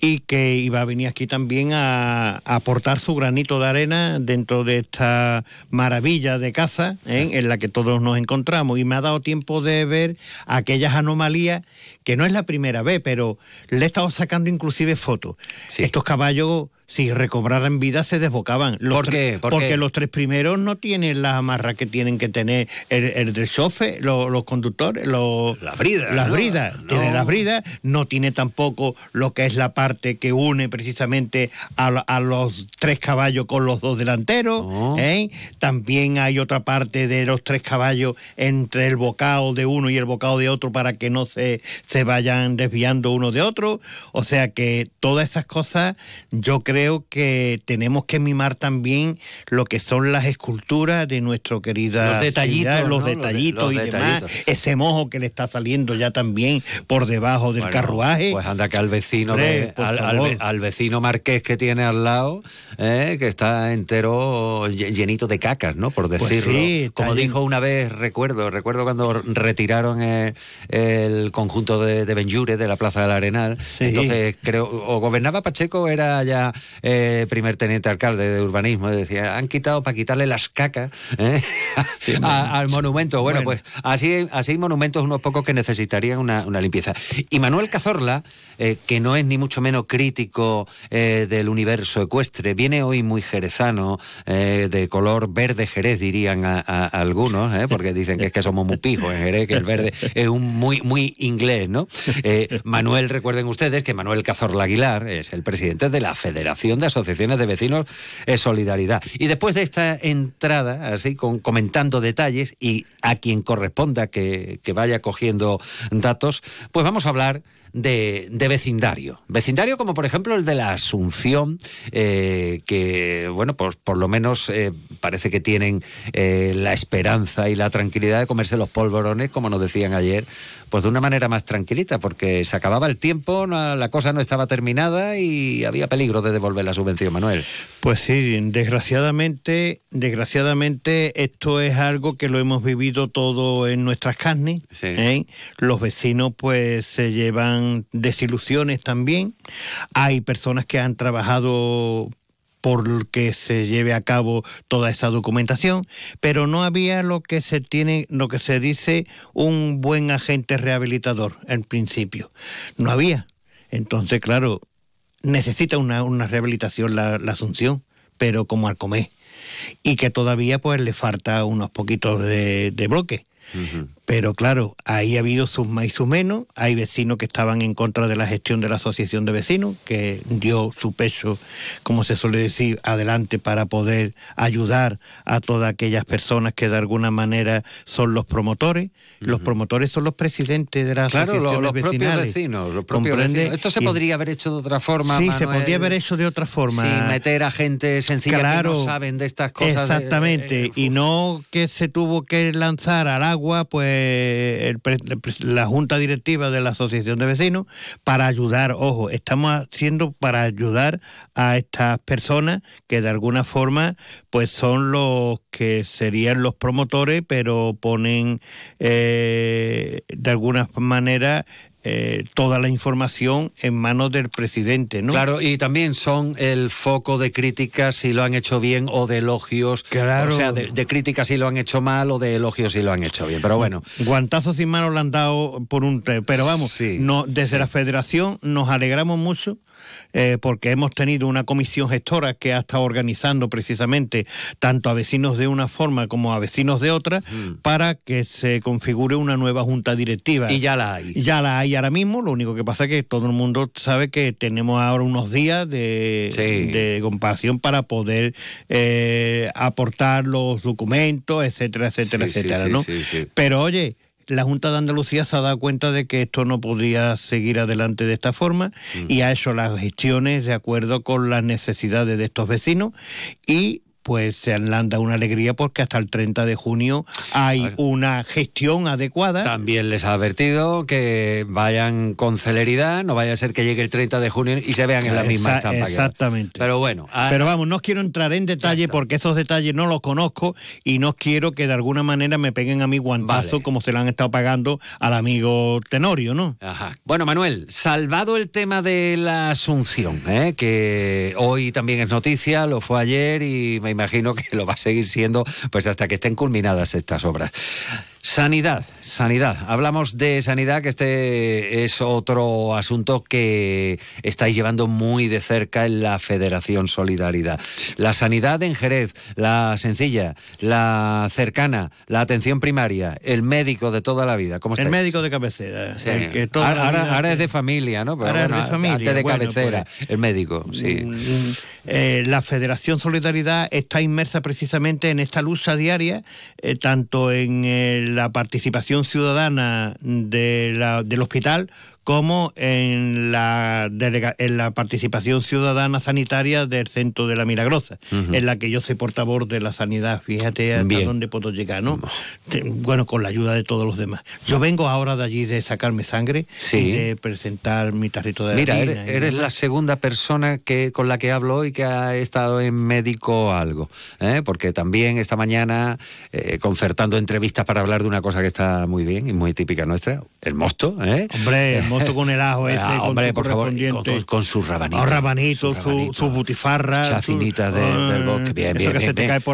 Y que iba a venir aquí también a, a aportar su granito de arena dentro de esta maravilla de casa ¿eh? en la que todos nos encontramos. Y me ha dado tiempo de ver aquellas anomalías, que no es la primera vez, pero le he estado sacando inclusive fotos. Estos caballos... Si recobraran vida se desbocaban. Los ¿Por qué? ¿Por porque qué? los tres primeros no tienen las amarras que tienen que tener el, el del chofe, lo- los, conductores, los, Las bridas, Las ¿no? bridas. No. Tiene las bridas, no tiene tampoco lo que es la parte que une precisamente a, a los tres caballos con los dos delanteros. ¿eh? También hay otra parte de los tres caballos entre el bocado de uno y el bocado de otro para que no se, se vayan desviando uno de otro. O sea que todas esas cosas yo creo que tenemos que mimar también lo que son las esculturas de nuestro querida Los detallitos, ciudad, los ¿no? Los de- detallitos y demás. Ese mojo que le está saliendo ya también por debajo del Bueno, carruaje. Pues anda que al vecino de- al, vecino marqués que tiene al lado, eh, que está entero lle- llenito de cacas, ¿no? Por Pues decirlo. sí, Como dijo una vez, recuerdo, recuerdo cuando retiraron eh, el conjunto de, de Benjure de la Plaza del Arenal. Sí. Entonces, creo, o gobernaba Pacheco, era ya eh, primer teniente alcalde de urbanismo. Decía, han quitado para quitarle las cacas eh, a- al monumento. Bueno, Bueno. pues así, así hay monumentos unos pocos que necesitarían una, una limpieza. Y Manuel Cazorla, eh, que no es ni mucho menos crítico del universo ecuestre, viene hoy muy jerezano, de color verde jerez, dirían a, a- a algunos, porque dicen que es que somos muy pijos en Jerez, que el verde es un muy, muy inglés, ¿no? Manuel, recuerden ustedes que Manuel Cazorla Aguilar es el presidente de la Federación de Asociaciones de Vecinos eh, Solidaridad. Y después de esta entrada, así con, comentando detalles y a quien corresponda que, que vaya cogiendo datos, pues vamos a hablar de, de vecindario. Vecindario como por ejemplo el de la Asunción, eh, que bueno, pues por lo menos eh, parece que tienen eh, la esperanza y la tranquilidad de comerse los polvorones, como nos decían ayer, pues de una manera más tranquilita, porque se acababa el tiempo, no- la cosa no estaba terminada y había peligro de devolver la subvención, Manuel. Pues sí, desgraciadamente, desgraciadamente esto es algo que lo hemos vivido todo en nuestras carnes. ¿eh? Los vecinos pues se llevan desilusiones también. Hay personas que han trabajado por que se lleve a cabo toda esa documentación, pero no había lo que se tiene, lo que se dice un buen agente rehabilitador en principio. No había. Entonces, claro, necesita una, una rehabilitación la, la Asunción, pero como al comer. Y que todavía pues le falta unos poquitos de, de bloque. Pero claro, ahí ha habido sus más y sus menos. Hay vecinos que estaban en contra de la gestión de la asociación de vecinos, que dio su peso, como se suele decir, adelante para poder ayudar a todas aquellas personas que de alguna manera son los promotores. Los promotores son los presidentes de las Claro, asociaciones los propios vecinales. vecinos, los propios vecinos. Esto se Y- podría haber hecho de otra forma. Sí, se podría haber hecho de otra forma. Sin meter a gente sencilla que Claro, no saben de estas cosas. de- Exactamente, y no que se tuvo que lanzar al agua, pues el la junta directiva de la asociación de vecinos para ayudar. Ojo, estamos haciendo para ayudar a estas personas que de alguna forma, pues son los que serían los promotores, pero ponen eh, de alguna manera eh, toda la información en manos del presidente, ¿no? Claro, y también son el foco de críticas si lo han hecho bien o de elogios. Claro. O sea, de, de críticas si lo han hecho mal o de elogios si lo han hecho bien. Pero bueno. Guantazos sin manos le han dado por un... Pero vamos, no, desde la federación nos alegramos mucho eh, porque hemos tenido una comisión gestora que ha estado organizando precisamente tanto a vecinos de una forma como a vecinos de otra para que se configure una nueva junta directiva. Y ya la hay. Ya la hay ahora mismo, lo único que pasa es que todo el mundo sabe que tenemos ahora unos días de, de comparación para poder eh, aportar los documentos, etcétera, etcétera, Sí, sí, etcétera, sí, ¿no? sí, sí. Pero oye, la Junta de Andalucía se ha dado cuenta de que esto no podía seguir adelante de esta forma Mm. y ha hecho las gestiones de acuerdo con las necesidades de estos vecinos y pues se han dado una alegría porque hasta el 30 de junio hay una gestión adecuada. También les ha advertido que vayan con celeridad, no vaya a ser que llegue el 30 de junio y se vean en la misma Esa- estampa. que- Exactamente. Pero bueno, ah, Pero vamos, no quiero entrar en detalle porque esos detalles no los conozco y no quiero que de alguna manera me peguen a mi guantazo como se le han estado pagando al amigo Tenorio, ¿no? Ajá. Bueno, Manuel, salvado el tema de la Asunción, ¿eh? que hoy también es noticia, lo fue ayer y me imagino que lo va a seguir siendo pues hasta que estén culminadas estas obras. Sanidad, sanidad. Hablamos de sanidad, que este es otro asunto que estáis llevando muy de cerca en la Federación Solidaridad. La sanidad en Jerez, la sencilla, la cercana, la atención primaria, el médico de toda la vida. ¿Cómo El estáis? médico de cabecera. Sí. el que toda ahora, vida- es de familia, ¿no? Pero Ahora es de familia. Antes de Bueno, cabecera, pues, el médico, sí. Eh, la Federación Solidaridad está inmersa precisamente en esta lucha diaria, eh, tanto en eh, la participación ciudadana de la- del hospital como en la, delega- en la participación ciudadana sanitaria del Centro de la Milagrosa, en la que yo soy portavoz de la sanidad. Fíjate hasta Bien. dónde puedo llegar, ¿no? Bueno, con la ayuda de todos los demás. Yo vengo ahora de allí de sacarme sangre Sí. y de presentar mi tarrito de Mira, eres, la segunda persona que con la que hablo hoy que ha estado en médico algo, ¿eh? porque también esta mañana eh, concertando entrevistas para hablar de una cosa que está muy bien y muy típica nuestra, el mosto, ¿eh? Hombre, el mosto con el ajo ese, Ah, hombre, su por favor, con, con, con sus rabanitos. Los rabanitos, su, su butifarra. Chacinitas su- de- del bosque. Bien,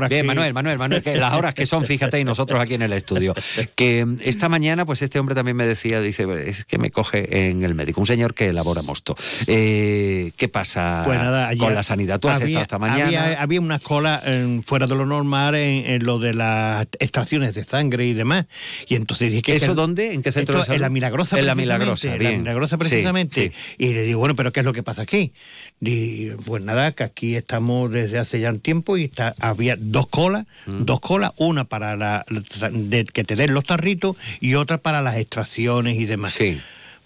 bien, Manuel, Manuel, Manuel, que las horas que son, fíjate, y nosotros aquí en el estudio. Que esta mañana, pues este hombre también me decía, dice, es que me coge en el médico, un señor que elabora mosto. Eh, ¿Qué pasa Pues nada, con la sanidad? Tú has había- estado esta mañana. Había, había una cola eh, fuera de lo normal en, en lo de las extracciones de sangre y demás. Y entonces dije que ¿Eso que- dónde? ¿En qué centro Esto de salud? En la Milagrosa. En la Milagrosa, en bien. La Milagrosa Sí, precisamente. sí. Y le digo, bueno, pero ¿qué es lo que pasa aquí? Y pues nada, que aquí estamos desde hace ya un tiempo y está, había dos colas, Mm. dos colas, una para la, de, que te den los tarritos y otra para las extracciones y demás.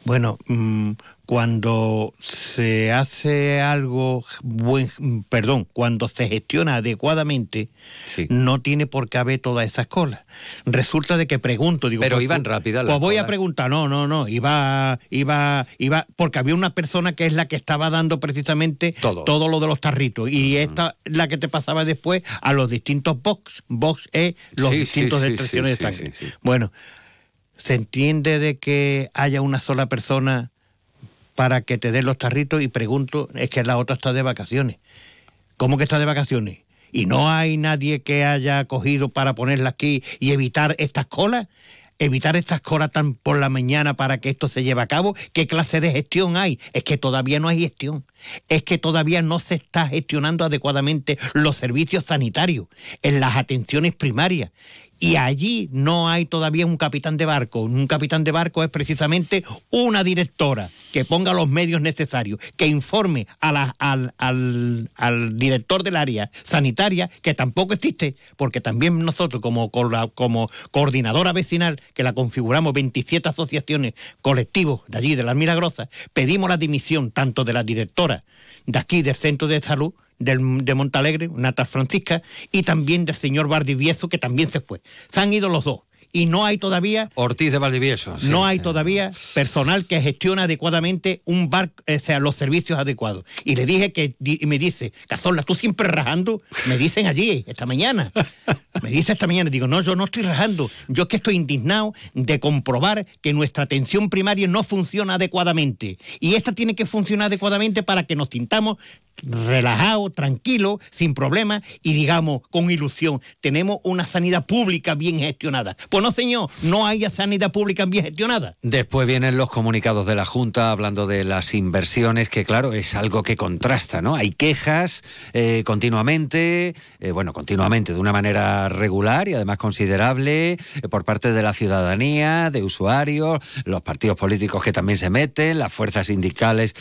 Bueno, mm, cuando se hace algo buen, perdón, cuando se gestiona adecuadamente, no tiene por qué haber todas esas colas. Resulta de que pregunto, digo, Pero pues, iban pues, rápidas las Pues voy a preguntar, no, no, no, iba, iba, iba, porque había una persona que es la que estaba dando precisamente todo, lo de los tarritos y esta la que te pasaba después a los distintos box, box es los Sí, distintos sí, de sangre. Bueno, ¿se entiende de que haya una sola persona para que te den los tarritos? Y pregunto, es que la otra está de vacaciones. ¿Cómo que está de vacaciones? ¿Y no hay nadie que haya cogido para ponerla aquí y evitar estas colas? Evitar estas colas tan por la mañana para que esto se lleve a cabo. ¿Qué clase de gestión hay? Es que todavía no hay gestión. Es que todavía no se está gestionando adecuadamente los servicios sanitarios en las atenciones primarias. Y allí no hay todavía un capitán de barco. Un capitán de barco es precisamente una directora que ponga los medios necesarios, que informe a la- al, al- al director del área sanitaria, que tampoco existe, porque también nosotros como, como coordinadora vecinal, que la configuramos 27 asociaciones, colectivos de allí, de las Milagrosas, pedimos la dimisión tanto de la directora de aquí del centro de salud del- de Montalegre, Natal Francisca, y también del señor Bardivieso, que también se fue. Se han ido los dos. Y no hay todavía Ortiz de Valdivieso. sí. no hay todavía personal que gestione adecuadamente un bar, o sea, los servicios adecuados. Y le dije que, y me dice, Cazorla, tú siempre rajando, me dicen allí, esta mañana. Me dice esta mañana, digo, no, yo no estoy rajando, yo es que estoy indignado de comprobar que nuestra atención primaria no funciona adecuadamente. Y esta tiene que funcionar adecuadamente para que nos sintamos relajados, tranquilos, sin problemas y digamos con ilusión, tenemos una sanidad pública bien gestionada. Pues no, señor, no hay sanidad pública bien gestionada. Después vienen los comunicados de la Junta hablando de las inversiones, que claro, es algo que contrasta, ¿no? Hay quejas eh, continuamente, eh, bueno, continuamente, de una manera regular y además considerable eh, por parte de la ciudadanía, de usuarios, los partidos políticos que también se meten, las fuerzas sindicales,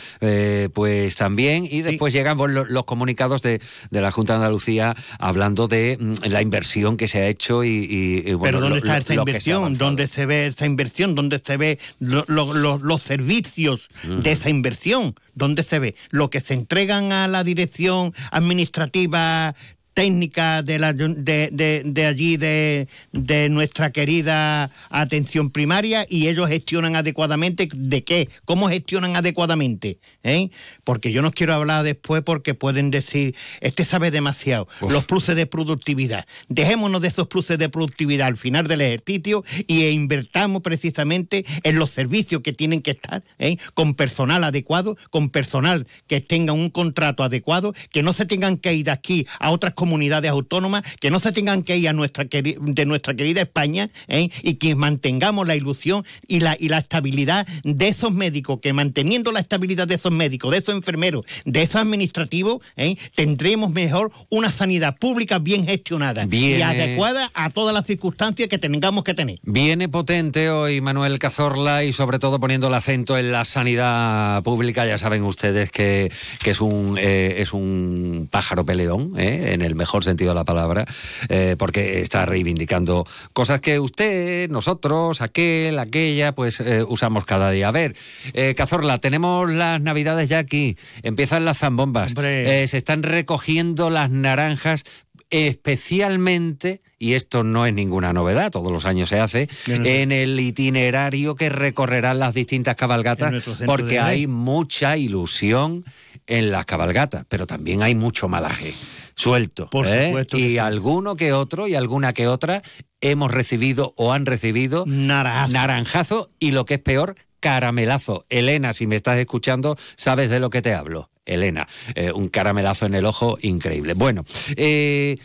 pues también, y después llegan pues, lo- los comunicados de, de la Junta de Andalucía hablando de mm, la inversión que se ha hecho y, bueno, Pero ¿dónde lo- está se ha inversión? ¿Dónde se ve esa inversión? ¿Dónde se ve lo- lo- lo- los servicios de esa inversión? ¿Dónde se ve? Lo que se entregan a la dirección administrativa técnica de, la, de, de- de allí, de, de nuestra querida atención primaria, y ellos gestionan adecuadamente. ¿De qué? ¿Cómo gestionan adecuadamente? ¿Eh? Porque yo no quiero hablar después porque pueden decir, este sabe demasiado, los pluses de productividad. Dejémonos de esos pluses de productividad al final del ejercicio y invertamos precisamente en los servicios que tienen que estar, ¿eh? con personal adecuado, con personal que tenga un contrato adecuado, que no se tengan que ir de aquí a otras comunidades autónomas, que no se tengan que ir a nuestra de nuestra querida España, ¿eh? y que mantengamos la ilusión y la, y la estabilidad de esos médicos, que manteniendo la estabilidad de esos médicos, de esos enfermeros, de esos administrativos, ¿eh? tendremos mejor una sanidad pública bien gestionada y adecuada a todas las circunstancias que tengamos que tener. Viene potente hoy Manuel Cazorla y sobre todo poniendo el acento en la sanidad pública. Ya saben ustedes que, que es, un, eh, es un pájaro peleón, en el mejor sentido de la palabra, eh, porque está reivindicando cosas que usted, nosotros, aquel, aquella, pues eh, usamos cada día. A ver, eh, Cazorla, tenemos las navidades ya aquí, empiezan las zambombas. Eh, se están recogiendo las naranjas especialmente, y esto no es ninguna novedad, todos los años se hace, en el itinerario que recorrerán las distintas cabalgatas, porque hay mucha ilusión en las cabalgatas, pero también hay mucho malaje suelto. Por ¿eh? supuesto Y sí. alguno que otro y alguna que otra hemos recibido o han recibido Naranjazo. naranjazo y lo que es peor, caramelazo. Elena, si me estás escuchando, sabes de lo que te hablo. Elena, eh, un caramelazo en el ojo increíble. Bueno, eh,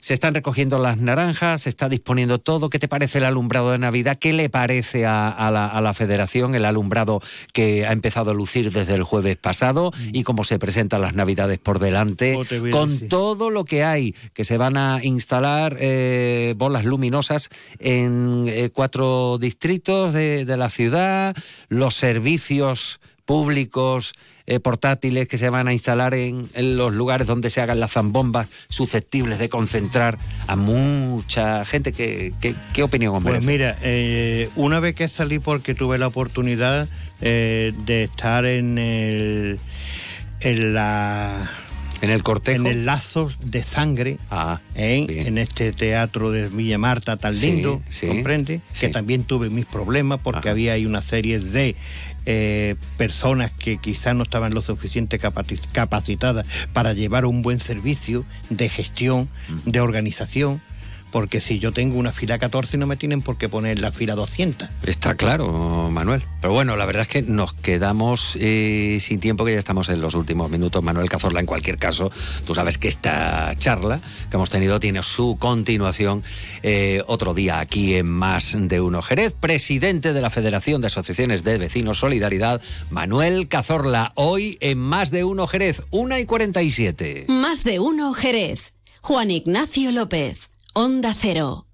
se están recogiendo las naranjas, se está disponiendo todo. ¿Qué te parece el alumbrado de Navidad? ¿Qué le parece a, a la, a la federación el alumbrado que ha empezado a lucir desde el jueves pasado y cómo se presentan las Navidades por delante? Oh, con todo lo que hay, que se van a instalar eh, bolas luminosas en eh, cuatro distritos de, de la ciudad, los servicios públicos eh, portátiles que se van a instalar en, en los lugares donde se hagan las zambombas susceptibles de concentrar a mucha gente. ¿Qué, qué, qué opinión os Pues merece? mira, eh, una vez que salí porque tuve la oportunidad eh, de estar en el en la en el cortejo en el lazo de sangre Ah, ¿eh? en este teatro de Villa Marta tan Sí, lindo sí, comprende sí. que también tuve mis problemas porque Ajá. había ahí una serie de eh, personas que quizás no estaban lo suficiente capaci- capacitadas para llevar un buen servicio de gestión, de organización, porque si yo tengo una fila 14 no me tienen por qué poner la fila 200. Está claro, Manuel. Pero bueno, la verdad es que nos quedamos eh, sin tiempo, que ya estamos en los últimos minutos. Manuel Cazorla, en cualquier caso, tú sabes que esta charla que hemos tenido tiene su continuación eh, otro día aquí en Más de Uno. Jerez, presidente de la Federación de Asociaciones de Vecinos Solidaridad, Manuel Cazorla, hoy en Más de Uno Jerez, 1 y 47. Más de uno Jerez. Juan Ignacio López. Onda Cero.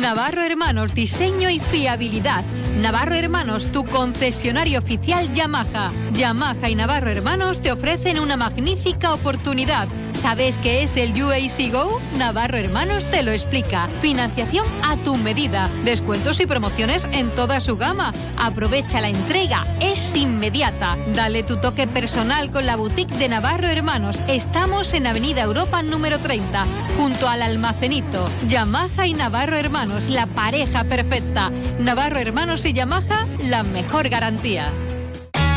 Navarro Hermanos, diseño y fiabilidad. Navarro Hermanos, tu concesionario oficial Yamaha. Yamaha y Navarro Hermanos te ofrecen una magnífica oportunidad. ¿Sabes qué es el UAC Go? Navarro Hermanos te lo explica. Financiación a tu medida. Descuentos y promociones en toda su gama. Aprovecha la entrega. Es inmediata. Dale tu toque personal con la boutique de Navarro Hermanos. Estamos en Avenida Europa número 30, junto al almacenito. Yamaha y Navarro Hermanos, la pareja perfecta. Navarro Hermanos y Yamaha, la mejor garantía.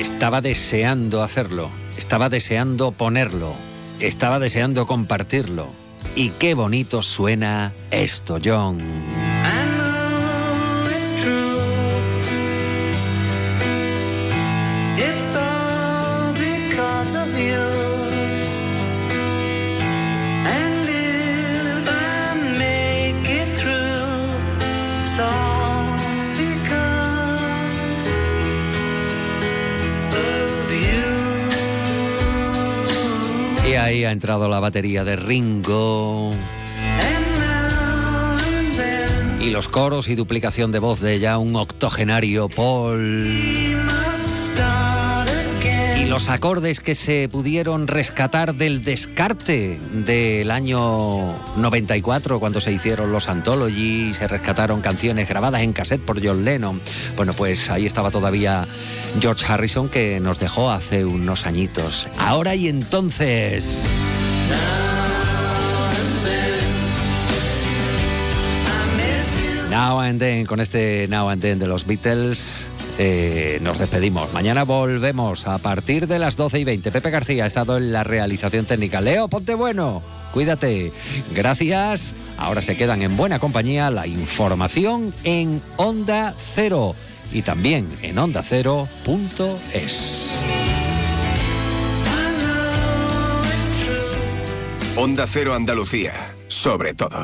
Estaba deseando hacerlo, estaba deseando ponerlo, estaba deseando compartirlo. Y qué bonito suena esto, John. Ahí ha entrado la batería de Ringo. Y los coros y duplicación de voz de ya un octogenario Paul. Y los acordes que se pudieron rescatar del descarte del año 94, cuando se hicieron los Anthology, se rescataron canciones grabadas en cassette por John Lennon. Bueno, pues ahí estaba todavía George Harrison que nos dejó hace unos añitos. Ahora y entonces. Now and Then, con este Now and Then de los Beatles, eh, nos despedimos. Mañana volvemos a partir de las 12 y 20. Pepe García ha estado en la realización técnica. Leo, ponte bueno. Cuídate. Gracias. Ahora se quedan en buena compañía la información en Onda Cero y también en ondacero.es. Onda Cero Andalucía, sobre todo.